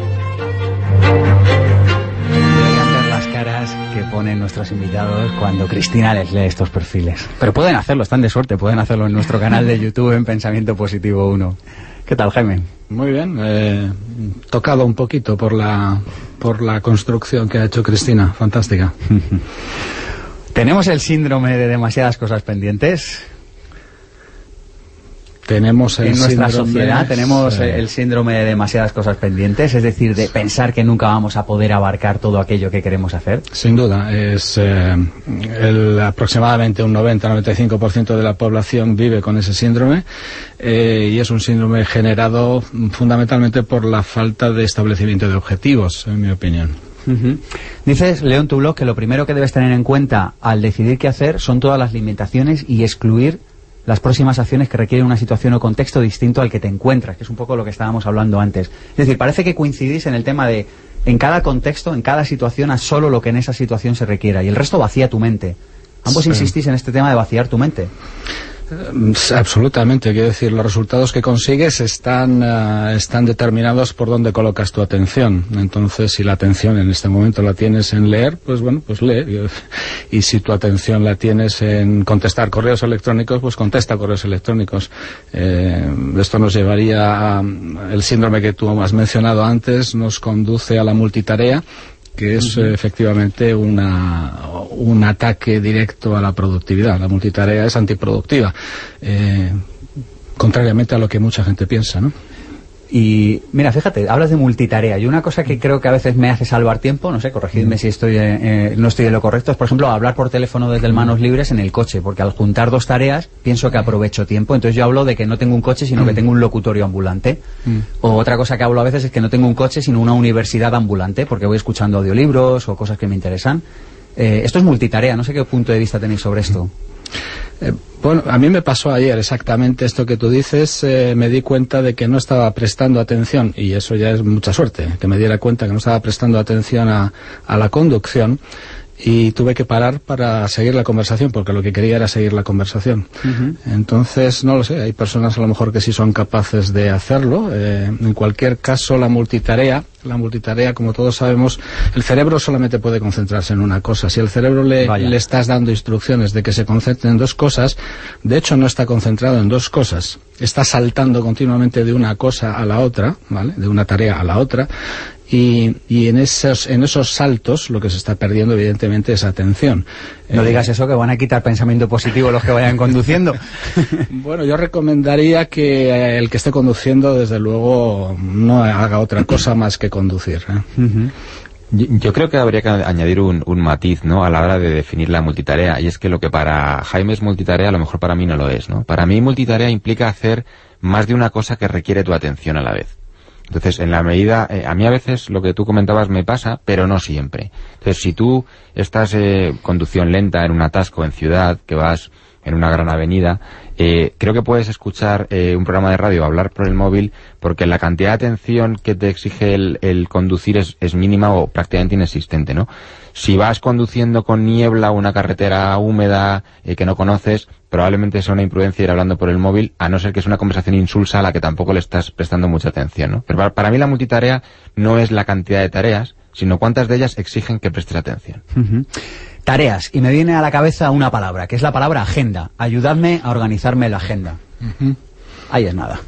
A: Ponen nuestros invitados cuando Cristina les lee estos perfiles. Pero pueden hacerlo, están de suerte, pueden hacerlo en nuestro canal de YouTube en Pensamiento Positivo 1. ¿Qué tal, Jaime?
D: Muy bien, eh, tocado un poquito por la, por la construcción que ha hecho Cristina, fantástica.
A: ¿Tenemos el síndrome de demasiadas cosas pendientes?
D: Tenemos el
A: en nuestra sociedad tenemos el síndrome de demasiadas cosas pendientes, es decir, de pensar que nunca vamos a poder abarcar todo aquello que queremos hacer.
D: Sin duda, es eh, el, aproximadamente un 90-95% de la población vive con ese síndrome eh, y es un síndrome generado fundamentalmente por la falta de establecimiento de objetivos, en mi opinión.
A: Ujú. Dices, León, tu blog, que lo primero que debes tener en cuenta al decidir qué hacer son todas las limitaciones y excluir las próximas acciones que requieren una situación o contexto distinto al que te encuentras, que es un poco lo que estábamos hablando antes. Es decir, parece que coincidís en el tema de, en cada contexto, en cada situación, haz solo lo que en esa situación se requiera y el resto vacía tu mente. Ambos
D: Sí.
A: insistís en este tema de vaciar tu mente.
D: Mm, Absolutamente, quiero decir, los resultados que consigues están, eh, están determinados por dónde colocas tu atención. Entonces, si la atención en este momento la tienes en leer, pues bueno, pues lee. Y si tu atención la tienes en contestar correos electrónicos, pues contesta correos electrónicos. Eh, esto nos llevaría a el síndrome que tú has mencionado antes, nos conduce a la multitarea que es efectivamente una, un ataque directo a la productividad. La multitarea es antiproductiva, eh, contrariamente a lo que mucha gente piensa, ¿no?
A: Y mira, fíjate, hablas de multitarea. Y una cosa que creo que a veces me hace salvar tiempo, no sé, corregidme si estoy eh, eh, no estoy en lo correcto, es por ejemplo hablar por teléfono desde el manos libres en el coche, porque al juntar dos tareas pienso que aprovecho tiempo. Entonces yo hablo de que no tengo un coche, sino que tengo un locutorio ambulante. O otra cosa que hablo a veces es que no tengo un coche, sino una universidad ambulante, porque voy escuchando audiolibros o cosas que me interesan. Eh, esto es multitarea, no sé qué punto de vista tenéis sobre esto.
D: Eh, bueno, a mí me pasó ayer exactamente esto que tú dices. eh, me di cuenta de que no estaba prestando atención, y eso ya es mucha suerte, que me diera cuenta que no estaba prestando atención a, a la conducción. Y tuve que parar para seguir la conversación, porque lo que quería era seguir la conversación. Entonces, no lo sé, hay personas a lo mejor que sí son capaces de hacerlo. Eh, en cualquier caso, la multitarea, la multitarea, como todos sabemos, el cerebro solamente puede concentrarse en una cosa. Si el cerebro le, le estás dando instrucciones de que se concentre en dos cosas, de hecho no está concentrado en dos cosas. Está saltando continuamente de una cosa a la otra, ¿vale? De una tarea a la otra. Y, y en, esos, en esos saltos lo que se está perdiendo evidentemente es atención.
A: No
D: Eh,
A: digas eso, que van a quitar pensamiento positivo los que vayan conduciendo.
D: Bueno, yo recomendaría que eh, el que esté conduciendo, desde luego, no haga otra cosa más que conducir. ¿eh?
C: Yo, yo creo que habría que añadir un, un matiz, ¿no? A la hora de definir la multitarea. Y es que lo que para Jaime es multitarea, a lo mejor para mí no lo es, ¿no? Para mí multitarea implica hacer más de una cosa que requiere tu atención a la vez. Entonces, en la medida, eh, a mí a veces lo que tú comentabas me pasa, pero no siempre. Entonces, si tú estás eh, conducción lenta en un atasco en ciudad, que vas en una gran avenida, eh, creo que puedes escuchar eh, un programa de radio hablar por el móvil porque la cantidad de atención que te exige el, el conducir es, es mínima o prácticamente inexistente, ¿no? Si vas conduciendo con niebla una carretera húmeda eh, que no conoces, probablemente sea una imprudencia ir hablando por el móvil, a no ser que es una conversación insulsa a la que tampoco le estás prestando mucha atención, ¿no? Pero para, para mí la multitarea no es la cantidad de tareas, sino cuántas de ellas exigen que prestes atención.
A: Tareas. Y me viene a la cabeza una palabra, que es la palabra agenda. Ayudadme a organizarme la agenda. Ahí es nada.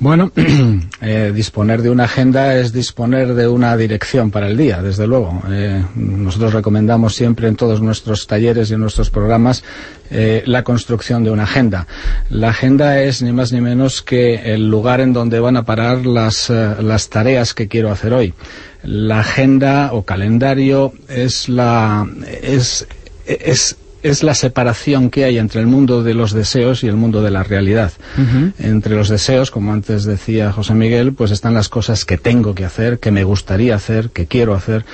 D: Bueno, eh, disponer de una agenda es disponer de una dirección para el día, desde luego. Eh, nosotros recomendamos siempre en todos nuestros talleres y en nuestros programas eh, la construcción de una agenda. La agenda es ni más ni menos que el lugar en donde van a parar las, eh, las tareas que quiero hacer hoy. La agenda o calendario es la es, es es la separación que hay entre el mundo de los deseos y el mundo de la realidad. Entre los deseos, como antes decía José Miguel, pues están las cosas que tengo que hacer, que me gustaría hacer, que quiero hacer.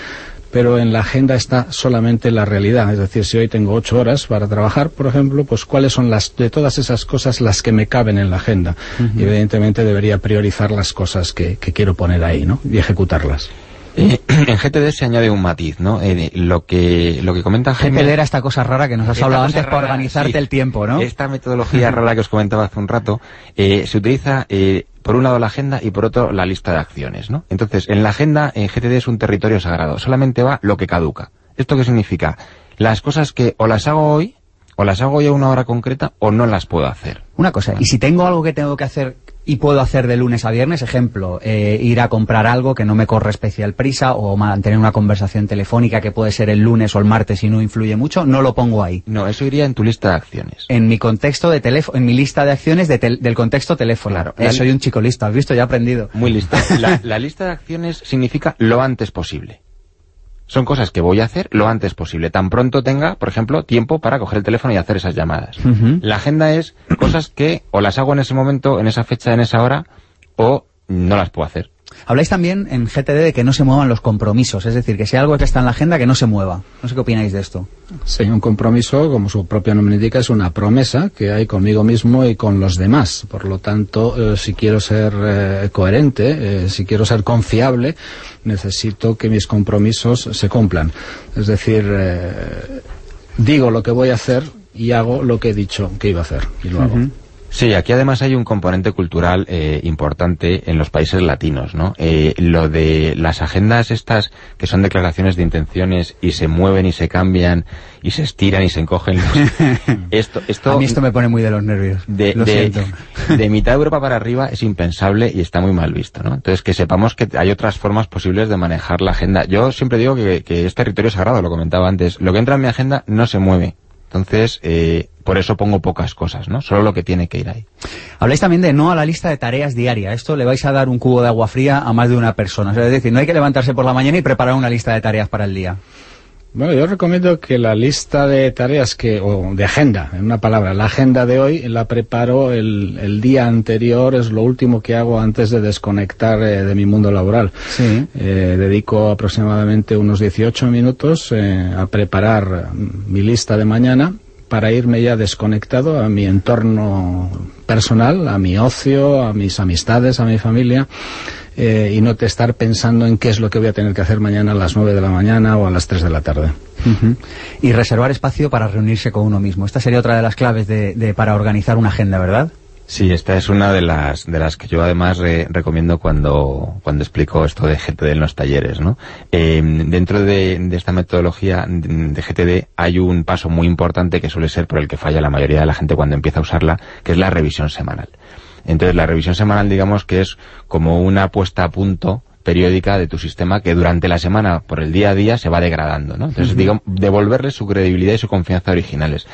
D: pero en la agenda está solamente la realidad. Es decir, si hoy tengo ocho horas para trabajar, por ejemplo, pues cuáles son las de todas esas cosas las que me caben en la agenda. Y evidentemente debería priorizar las cosas que, que quiero poner ahí, ¿no? Y ejecutarlas.
C: Eh, en GTD se añade un matiz, ¿no? Eh, lo que lo que comenta Jaime...
A: GTD era esta cosa rara que nos has hablado antes para organizarte el tiempo, ¿no?
C: Esta metodología rara que os comentaba hace un rato eh, se utiliza eh, por un lado la agenda y por otro la lista de acciones, ¿no? Entonces, en la agenda, en GTD es un territorio sagrado. Solamente va lo que caduca. ¿Esto qué significa? Las cosas que o las hago hoy, o las hago hoy a una hora concreta, o no las puedo hacer.
A: Una cosa, y si tengo algo que tengo que hacer y puedo hacer de lunes a viernes, ejemplo, eh, ir a comprar algo que no me corre especial prisa o mantener una conversación telefónica que puede ser el lunes o el martes y no influye mucho, no lo pongo ahí.
C: No, eso iría en tu lista de acciones.
A: En mi contexto de teléfono, en mi lista de acciones de tel- del contexto teléfono.
C: Claro.
A: Eh,
C: La-
A: soy un chico listo, has visto, ya he aprendido.
C: Muy listo. La, la lista de acciones significa lo antes posible. Son cosas que voy a hacer lo antes posible. Tan pronto tenga, por ejemplo, tiempo para coger el teléfono y hacer esas llamadas. La agenda es cosas que o las hago en ese momento, en esa fecha, en esa hora, o no las puedo hacer.
A: Habláis también en GTD de que no se muevan los compromisos, es decir, que si hay algo que está en la agenda, que no se mueva. No sé qué opináis de esto.
D: Sí, un compromiso, como su propio nombre indica, es una promesa que hay conmigo mismo y con los demás. Por lo tanto, eh, si quiero ser eh, coherente, eh, si quiero ser confiable, necesito que mis compromisos se cumplan. Es decir, eh, digo lo que voy a hacer y hago lo que he dicho que iba a hacer y lo hago.
C: Sí, aquí además hay un componente cultural eh, importante en los países latinos, ¿no? Eh, lo de las agendas estas que son declaraciones de intenciones y se mueven y se cambian y se estiran y se encogen. los- esto, esto
A: A mí esto me pone muy de los nervios.
C: de,
A: lo
C: de-
A: siento.
C: de mitad de Europa para arriba es impensable y está muy mal visto, ¿no? Entonces que sepamos que hay otras formas posibles de manejar la agenda. Yo siempre digo que, que es territorio sagrado, lo comentaba antes. Lo que entra en mi agenda no se mueve. Entonces, eh, por eso pongo pocas cosas, ¿no? Solo lo que tiene que ir ahí.
A: Habláis también de no a la lista de tareas diaria. Esto le vais a dar un cubo de agua fría a más de una persona. O sea, es decir, no hay que levantarse por la mañana y preparar una lista de tareas para el día.
D: Bueno, yo recomiendo que la lista de tareas que, o de agenda, en una palabra, la agenda de hoy la preparo el, el día anterior, es lo último que hago antes de desconectar eh, de mi mundo laboral.
A: Sí.
D: Eh, dedico aproximadamente unos 18 minutos eh, a preparar mi lista de mañana para irme ya desconectado a mi entorno personal, a mi ocio, a mis amistades, a mi familia, eh, y no te estar pensando en qué es lo que voy a tener que hacer mañana a las 9 de la mañana o a las 3 de la tarde.
A: Y reservar espacio para reunirse con uno mismo. Esta sería otra de las claves de, de- para organizar una agenda, ¿verdad?
C: Sí, esta es una de las de las que yo además re- recomiendo cuando cuando explico esto de GTD en los talleres, ¿no? Eh, dentro de, de esta metodología de GTD hay un paso muy importante que suele ser por el que falla la mayoría de la gente cuando empieza a usarla, que es la revisión semanal. Entonces la revisión semanal digamos que es como una puesta a punto periódica de tu sistema que durante la semana, por el día a día, se va degradando, ¿no? Entonces, digamos, devolverle su credibilidad y su confianza originales.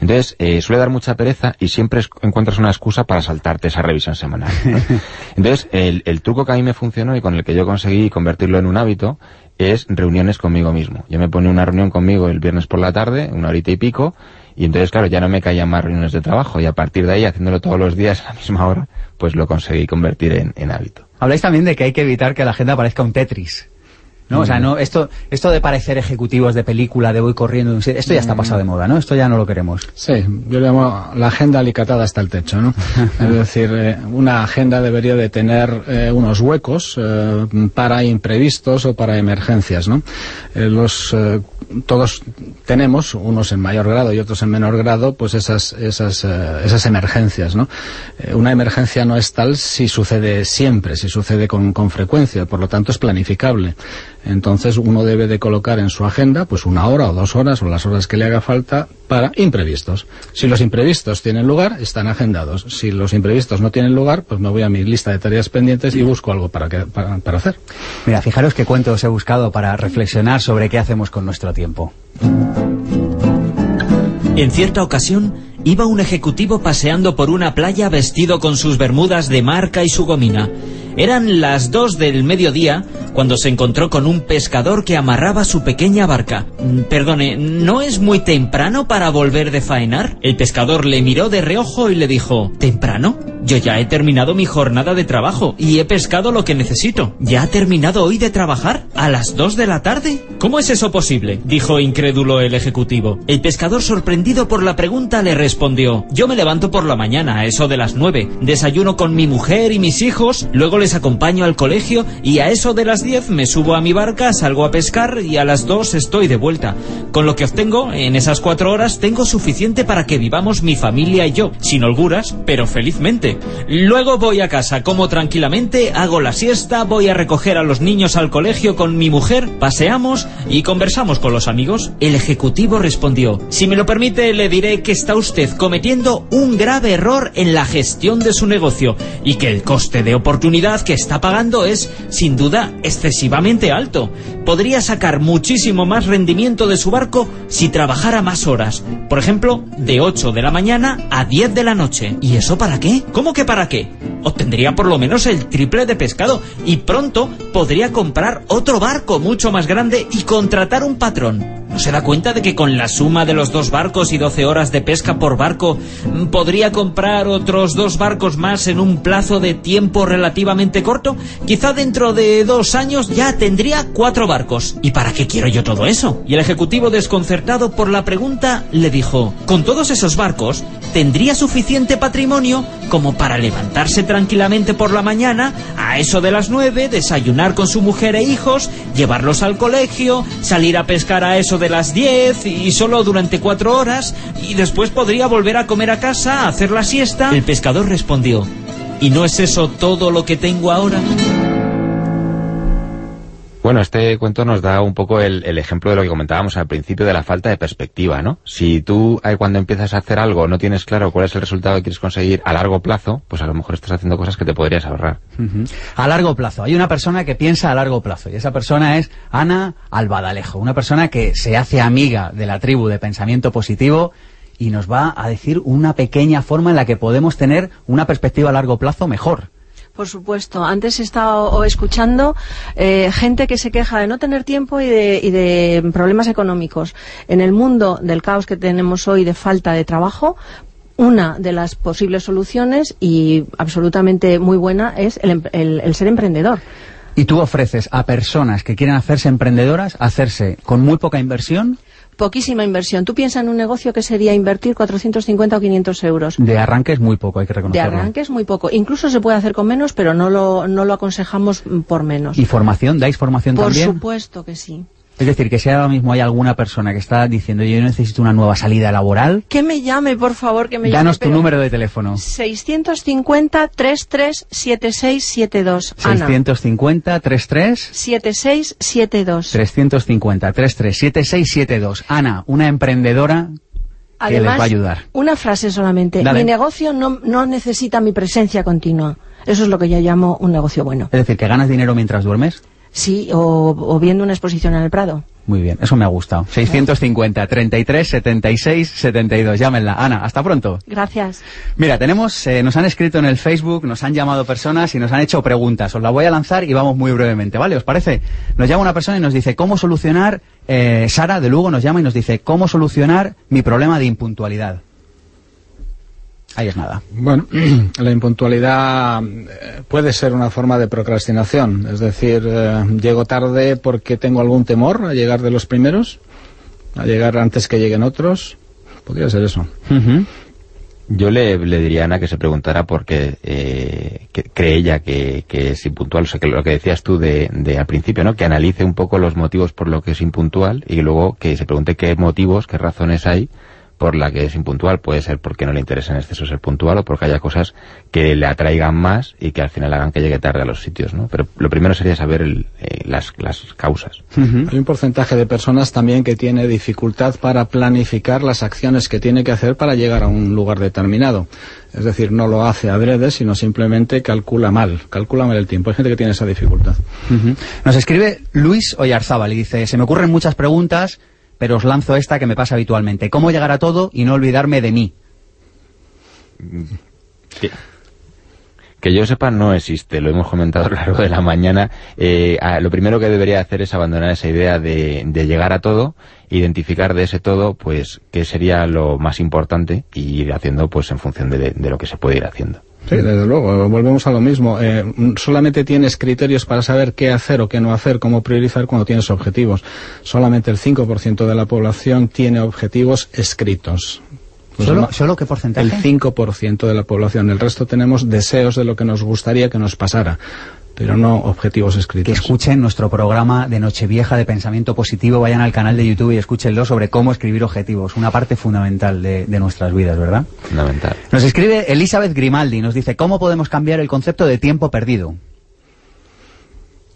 C: Entonces, eh, suele dar mucha pereza y siempre encuentras una excusa para saltarte esa revisión semanal. ¿no? Entonces, el, el truco que a mí me funcionó y con el que yo conseguí convertirlo en un hábito es reuniones conmigo mismo. Yo me ponía una reunión conmigo el viernes por la tarde, una horita y pico, y entonces, claro, ya no me caían más reuniones de trabajo y a partir de ahí, haciéndolo todos los días a la misma hora, pues lo conseguí convertir en, en hábito.
A: Habláis también de que hay que evitar que la agenda parezca un Tetris. ¿No? O sea, no, esto, esto de parecer ejecutivos de película, de voy corriendo, esto ya está pasado de moda, ¿no? Esto ya no lo queremos.
D: Sí, yo le llamo la agenda alicatada hasta el techo, ¿no? es decir, eh, una agenda debería de tener eh, unos huecos eh, para imprevistos o para emergencias, ¿no? Los todos tenemos, unos en mayor grado y otros en menor grado, pues esas esas esas emergencias, ¿no? Una emergencia no es tal si sucede siempre, si sucede con, con frecuencia, por lo tanto es planificable. Entonces uno debe de colocar en su agenda pues una hora o dos horas o las horas que le haga falta para imprevistos. Si los imprevistos tienen lugar, están agendados. Si los imprevistos no tienen lugar, pues me voy a mi lista de tareas pendientes y busco algo para, que, para, para hacer.
A: Mira, fijaros qué cuentos he buscado para reflexionar sobre qué hacemos con nuestro tiempo.
E: En cierta ocasión, iba un ejecutivo paseando por una playa vestido con sus bermudas de marca y su gomina. Eran las dos del mediodía
I: cuando se encontró con un pescador que amarraba su pequeña barca. Mm, Perdone, ¿no es muy temprano para volver de faenar? El pescador le miró de reojo y le dijo, ¿temprano? Yo ya he terminado mi jornada de trabajo y he pescado lo que necesito. ¿Ya ha terminado hoy de trabajar? ¿A las dos de la tarde? ¿Cómo es eso posible? dijo incrédulo el ejecutivo. El pescador sorprendido por la pregunta le respondió, yo me levanto por la mañana a eso de las nueve, desayuno con mi mujer y mis hijos, luego les acompaño al colegio y a eso de las diez me subo a mi barca, salgo a pescar y a las dos estoy de vuelta. Con lo que obtengo en esas cuatro horas tengo suficiente para que vivamos mi familia y yo, sin holguras, pero felizmente. Luego voy a casa, como tranquilamente, hago la siesta, voy a recoger a los niños al colegio con mi mujer, paseamos y conversamos con los amigos. El ejecutivo respondió, si me lo permite le diré que está usted cometiendo un grave error en la gestión de su negocio y que el coste de oportunidad que está pagando es, sin duda, excesivamente alto. Podría sacar muchísimo más rendimiento de su barco si trabajara más horas. Por ejemplo, de 8 de la mañana a 10 de la noche. ¿Y eso para qué? ¿Cómo que para qué? Obtendría por lo menos el triple de pescado y pronto podría comprar otro barco mucho más grande y contratar un patrón. ¿No se da cuenta de que con la suma de los dos barcos y 12 horas de pesca por barco podría comprar otros dos barcos más en un plazo de tiempo relativamente corto? Quizá dentro de dos años ya tendría cuatro barcos. ¿Y para qué quiero yo todo eso? Y el ejecutivo desconcertado por la pregunta le dijo, con todos esos barcos tendría suficiente patrimonio como para levantarse tranquilamente por la mañana, a eso de las nueve, desayunar con su mujer e hijos, llevarlos al colegio, salir a pescar a eso de las diez y solo durante cuatro horas, y después podría volver a comer a casa, hacer la siesta. El pescador respondió, ¿y no es eso todo lo que tengo ahora?
C: Bueno, este cuento nos da un poco el, ejemplo de lo que comentábamos al principio de la falta de perspectiva, ¿no? Si tú eh, cuando empiezas a hacer algo no tienes claro cuál es el resultado que quieres conseguir a largo plazo, pues a lo mejor estás haciendo cosas que te podrías ahorrar.
A: A largo plazo. Hay una persona que piensa a largo plazo y esa persona es Ana Albadalejo, una persona que se hace amiga de la tribu de pensamiento positivo y nos va a decir una pequeña forma en la que podemos tener una perspectiva a largo plazo mejor.
J: Por supuesto. Antes he estado escuchando eh, gente que se queja de no tener tiempo y de, y de, problemas económicos. En el mundo del caos que tenemos hoy de falta de trabajo, una de las posibles soluciones, y absolutamente muy buena, es el, el, el ser emprendedor.
A: Y tú ofreces a personas que quieren hacerse emprendedoras, hacerse con muy poca inversión,
J: poquísima inversión. Tú piensas en un negocio que sería invertir 450 o 500 euros.
A: De arranque es muy poco, hay que reconocerlo.
J: De arranque es muy poco. Incluso se puede hacer con menos, pero no lo, no lo aconsejamos por menos.
A: ¿Y formación? ¿Dais formación
J: por
A: también?
J: Por supuesto que sí.
A: Es decir, que si ahora mismo hay alguna persona que está diciendo yo necesito una nueva salida laboral...
J: Que me llame, por favor, que me llame.
A: Danos tu número de teléfono.
J: 650-33-7672.
A: 650-33...
J: 7672.
A: 350-33-7672. Ana, una emprendedora
J: Además,
A: que les va a ayudar.
J: una frase solamente.
A: Dale.
J: Mi negocio no, no necesita mi presencia continua. Eso es lo que yo llamo un negocio bueno.
A: Es decir, que ganas dinero mientras duermes.
J: Sí, o, o, viendo una exposición en el Prado.
A: Muy bien, eso me ha gustado. 650 33 76 72. Llámenla. Ana, hasta pronto.
J: Gracias.
A: Mira, tenemos, eh, nos han escrito en el Facebook, nos han llamado personas y nos han hecho preguntas. Os la voy a lanzar y vamos muy brevemente, ¿vale? ¿Os parece? Nos llama una persona y nos dice, ¿cómo solucionar, eh, Sara de Lugo nos llama y nos dice, ¿cómo solucionar mi problema de impuntualidad? Ahí es nada.
D: Bueno, la impuntualidad eh, puede ser una forma de procrastinación. Es decir, eh, llego tarde porque tengo algún temor a llegar de los primeros, a llegar antes que lleguen otros. Podría ser eso.
A: Uh -huh.
C: Yo le, le, diría a Ana que se preguntara por qué eh, que cree ella que, que, es impuntual. O sea, que lo que decías tú de, de, al principio, ¿no? Que analice un poco los motivos por lo que es impuntual y luego que se pregunte qué motivos, qué razones hay por la que es impuntual. Puede ser porque no le interesa en exceso ser puntual o porque haya cosas que le atraigan más y que al final hagan que llegue tarde a los sitios, ¿no? Pero lo primero sería saber el, eh, las, las, causas.
D: Uh -huh. Hay un porcentaje de personas también que tiene dificultad para planificar las acciones que tiene que hacer para llegar a un lugar determinado. Es decir, no lo hace adrede, sino simplemente calcula mal, calcula mal el tiempo. Hay gente que tiene esa dificultad.
A: Uh -huh. Nos escribe Luis Oyarzábal y dice, se me ocurren muchas preguntas pero os lanzo esta que me pasa habitualmente. ¿Cómo llegar a todo y no olvidarme de mí?
C: ¿Qué, Que yo sepa no existe, lo hemos comentado a lo largo de la mañana. Eh, lo primero que debería hacer es abandonar esa idea de, llegar a todo, identificar de ese todo, pues, qué sería lo más importante y ir haciendo, pues, en función de, lo que se puede ir haciendo.
D: Sí, desde luego, volvemos a lo mismo. Eh, solamente tienes criterios para saber qué hacer o qué no hacer, cómo priorizar cuando tienes objetivos. Solamente el 5% de la población tiene objetivos escritos.
A: Pues ¿Solo, qué porcentaje?
D: El 5% de la población. El resto tenemos deseos de lo que nos gustaría que nos pasara pero no objetivos escritos.
A: Que escuchen nuestro programa de Nochevieja de Pensamiento Positivo, vayan al canal de YouTube y escúchenlo sobre cómo escribir objetivos, una parte fundamental de, de nuestras vidas, ¿verdad?
C: Fundamental.
A: Nos escribe Elizabeth Grimaldi, nos dice, ¿cómo podemos cambiar el concepto de tiempo perdido?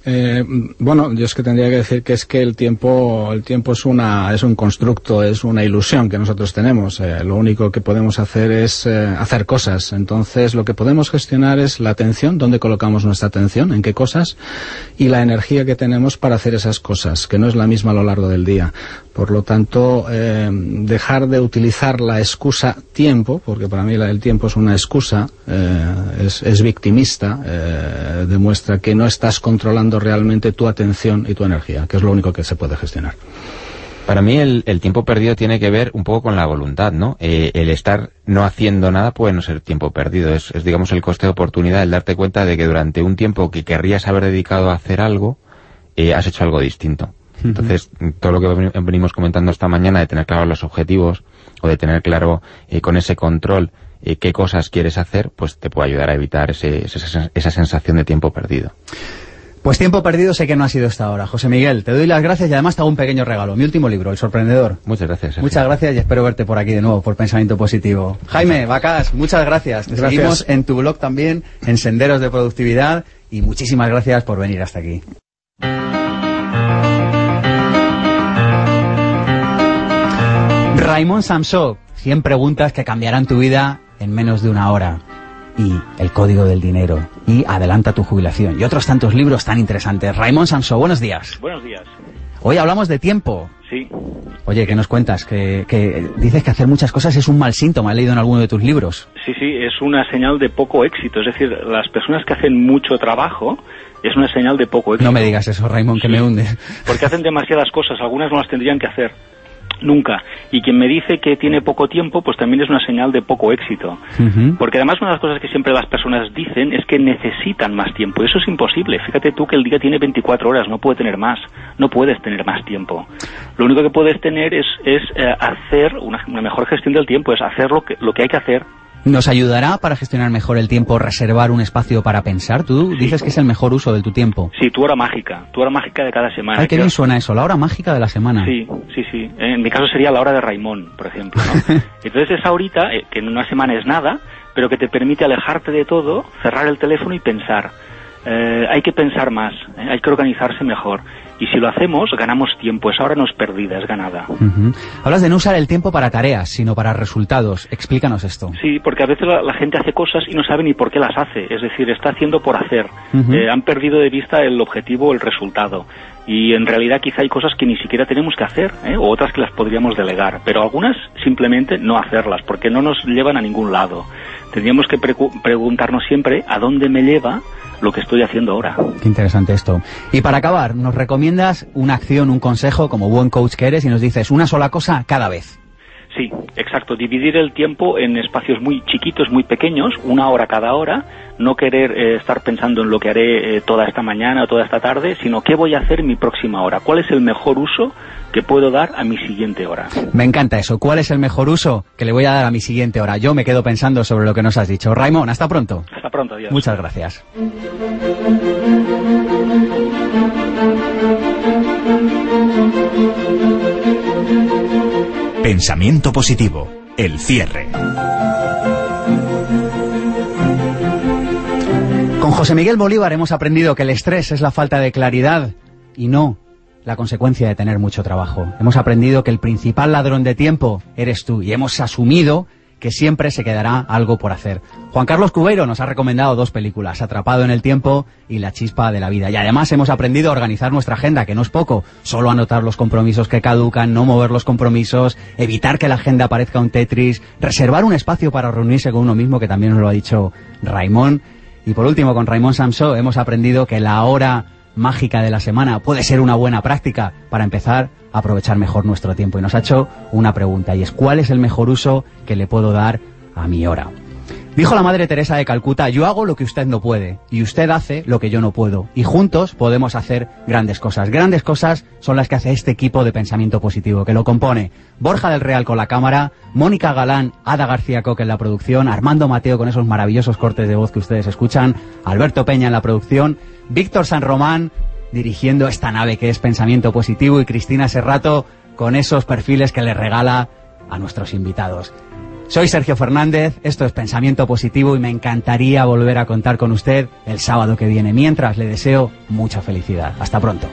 D: Eh, bueno, yo es que tendría que decir que es que el tiempo, el tiempo es una, es un constructo, es una ilusión que nosotros tenemos. Eh, lo único que podemos hacer es eh, hacer cosas. Entonces, lo que podemos gestionar es la atención, dónde colocamos nuestra atención, en qué cosas, y la energía que tenemos para hacer esas cosas, que no es la misma a lo largo del día. Por lo tanto, dejar de utilizar la excusa tiempo, porque para mí el tiempo es una excusa, es, es victimista, demuestra que no estás controlando realmente tu atención y tu energía, que es lo único que se puede gestionar.
C: Para mí el, tiempo perdido tiene que ver un poco con la voluntad, ¿no? Eh, el estar no haciendo nada puede no ser tiempo perdido, es, digamos el coste de oportunidad, el darte cuenta de que durante un tiempo que querrías haber dedicado a hacer algo, eh, has hecho algo distinto. Entonces, todo lo que venimos comentando esta mañana de tener claro los objetivos o de tener claro eh, con ese control qué cosas quieres hacer, pues te puede ayudar a evitar esa sensación de tiempo perdido.
A: Pues tiempo perdido sé que no ha sido esta hora. José Miguel, te doy las gracias y además te hago un pequeño regalo. Mi último libro, El Sorprendedor.
C: Muchas gracias.
A: Muchas gracias y espero verte por aquí de nuevo, por Pensamiento Positivo. Jaime, Vacas, muchas gracias. Te seguimos en tu blog también, en Senderos de Productividad, y muchísimas gracias por venir hasta aquí. Raymond Samso, 100 preguntas que cambiarán tu vida en menos de una hora y El Código del Dinero y Adelanta tu jubilación y otros tantos libros tan interesantes. Raymond Sanso, buenos días.
K: Buenos días.
A: Hoy hablamos de tiempo.
K: Sí.
A: Oye, ¿qué nos cuentas? Que, dices que hacer muchas cosas es un mal síntoma, he leído en alguno de tus libros.
K: Sí, sí, es una señal de poco éxito. Es decir, las personas que hacen mucho trabajo es una señal de poco éxito.
A: No me digas eso, Raymond, que me hunde.
K: Porque hacen demasiadas cosas, algunas no las tendrían que hacer nunca. Y quien me dice que tiene poco tiempo, pues también es una señal de poco éxito. Porque además una de las cosas que siempre las personas dicen es que necesitan más tiempo. Y eso es imposible. Fíjate tú que el día tiene 24 horas, no puede tener más. No puedes tener más tiempo. Lo único que puedes tener es, es eh, hacer una, una, mejor gestión del tiempo, es hacer lo que, lo que hay que hacer
A: ¿Nos ayudará para gestionar mejor el tiempo reservar un espacio para pensar? Tú dices que es el mejor uso de tu tiempo.
K: Sí, tu hora mágica, tu hora mágica de cada semana.
A: Ay, qué bien suena eso, la hora mágica de la semana.
K: Sí, sí, sí. En mi caso sería la hora de Raimón, por ejemplo. Entonces esa horita, eh, que en una semana es nada, pero que te permite alejarte de todo, cerrar el teléfono y pensar. Eh, hay que pensar más, eh, hay que organizarse mejor. Y si lo hacemos, ganamos tiempo. Esa hora no es perdida, es ganada.
A: Hablas de no usar el tiempo para tareas, sino para resultados. Explícanos esto.
K: Sí, porque a veces la, gente hace cosas y no sabe ni por qué las hace. Es decir, está haciendo por hacer. Eh, han perdido de vista el objetivo o el resultado. Y en realidad quizá hay cosas que ni siquiera tenemos que hacer, ¿eh? o otras que las podríamos delegar. Pero algunas simplemente no hacerlas, porque no nos llevan a ningún lado. Tendríamos que preguntarnos siempre a dónde me lleva lo que estoy haciendo ahora.
A: Qué interesante esto. Y para acabar, nos recomiendas una acción, un consejo, como buen coach que eres, y nos dices una sola cosa cada vez.
K: Sí, exacto. Dividir el tiempo en espacios muy chiquitos, muy pequeños, una hora cada hora. No querer eh, estar pensando en lo que haré eh, toda esta mañana o toda esta tarde, sino qué voy a hacer en mi próxima hora. ¿Cuál es el mejor uso que puedo dar a mi siguiente hora?
A: Me encanta eso. ¿Cuál es el mejor uso que le voy a dar a mi siguiente hora? Yo me quedo pensando sobre lo que nos has dicho. Raimón, hasta pronto.
K: Hasta pronto, adiós.
A: Muchas gracias.
B: Pensamiento positivo. El cierre.
A: Con José Miguel Bolívar hemos aprendido que el estrés es la falta de claridad y no la consecuencia de tener mucho trabajo. Hemos aprendido que el principal ladrón de tiempo eres tú y hemos asumido que siempre se quedará algo por hacer. Juan Carlos Cubeiro nos ha recomendado dos películas, Atrapado en el tiempo y La chispa de la vida. Y además hemos aprendido a organizar nuestra agenda, que no es poco, solo anotar los compromisos que caducan, no mover los compromisos, evitar que la agenda parezca un Tetris, reservar un espacio para reunirse con uno mismo, que también nos lo ha dicho Raimón, Y por último, con Raymond Samso hemos aprendido que la hora mágica de la semana puede ser una buena práctica para empezar a aprovechar mejor nuestro tiempo. Y nos ha hecho una pregunta y es ¿cuál es el mejor uso que le puedo dar a mi hora? Dijo la Madre Teresa de Calcuta, yo hago lo que usted no puede y usted hace lo que yo no puedo y juntos podemos hacer grandes cosas. Grandes cosas son las que hace este equipo de pensamiento positivo que lo compone Borja del Real con la cámara, Mónica Galán, Ada García Coque en la producción, Armando Mateo con esos maravillosos cortes de voz que ustedes escuchan, Alberto Peña en la producción, Víctor San Román dirigiendo esta nave que es pensamiento positivo y Cristina Serrato con esos perfiles que le regala a nuestros invitados. Soy Sergio Fernández, esto es Pensamiento Positivo y me encantaría volver a contar con usted el sábado que viene. Mientras le deseo mucha felicidad. Hasta pronto.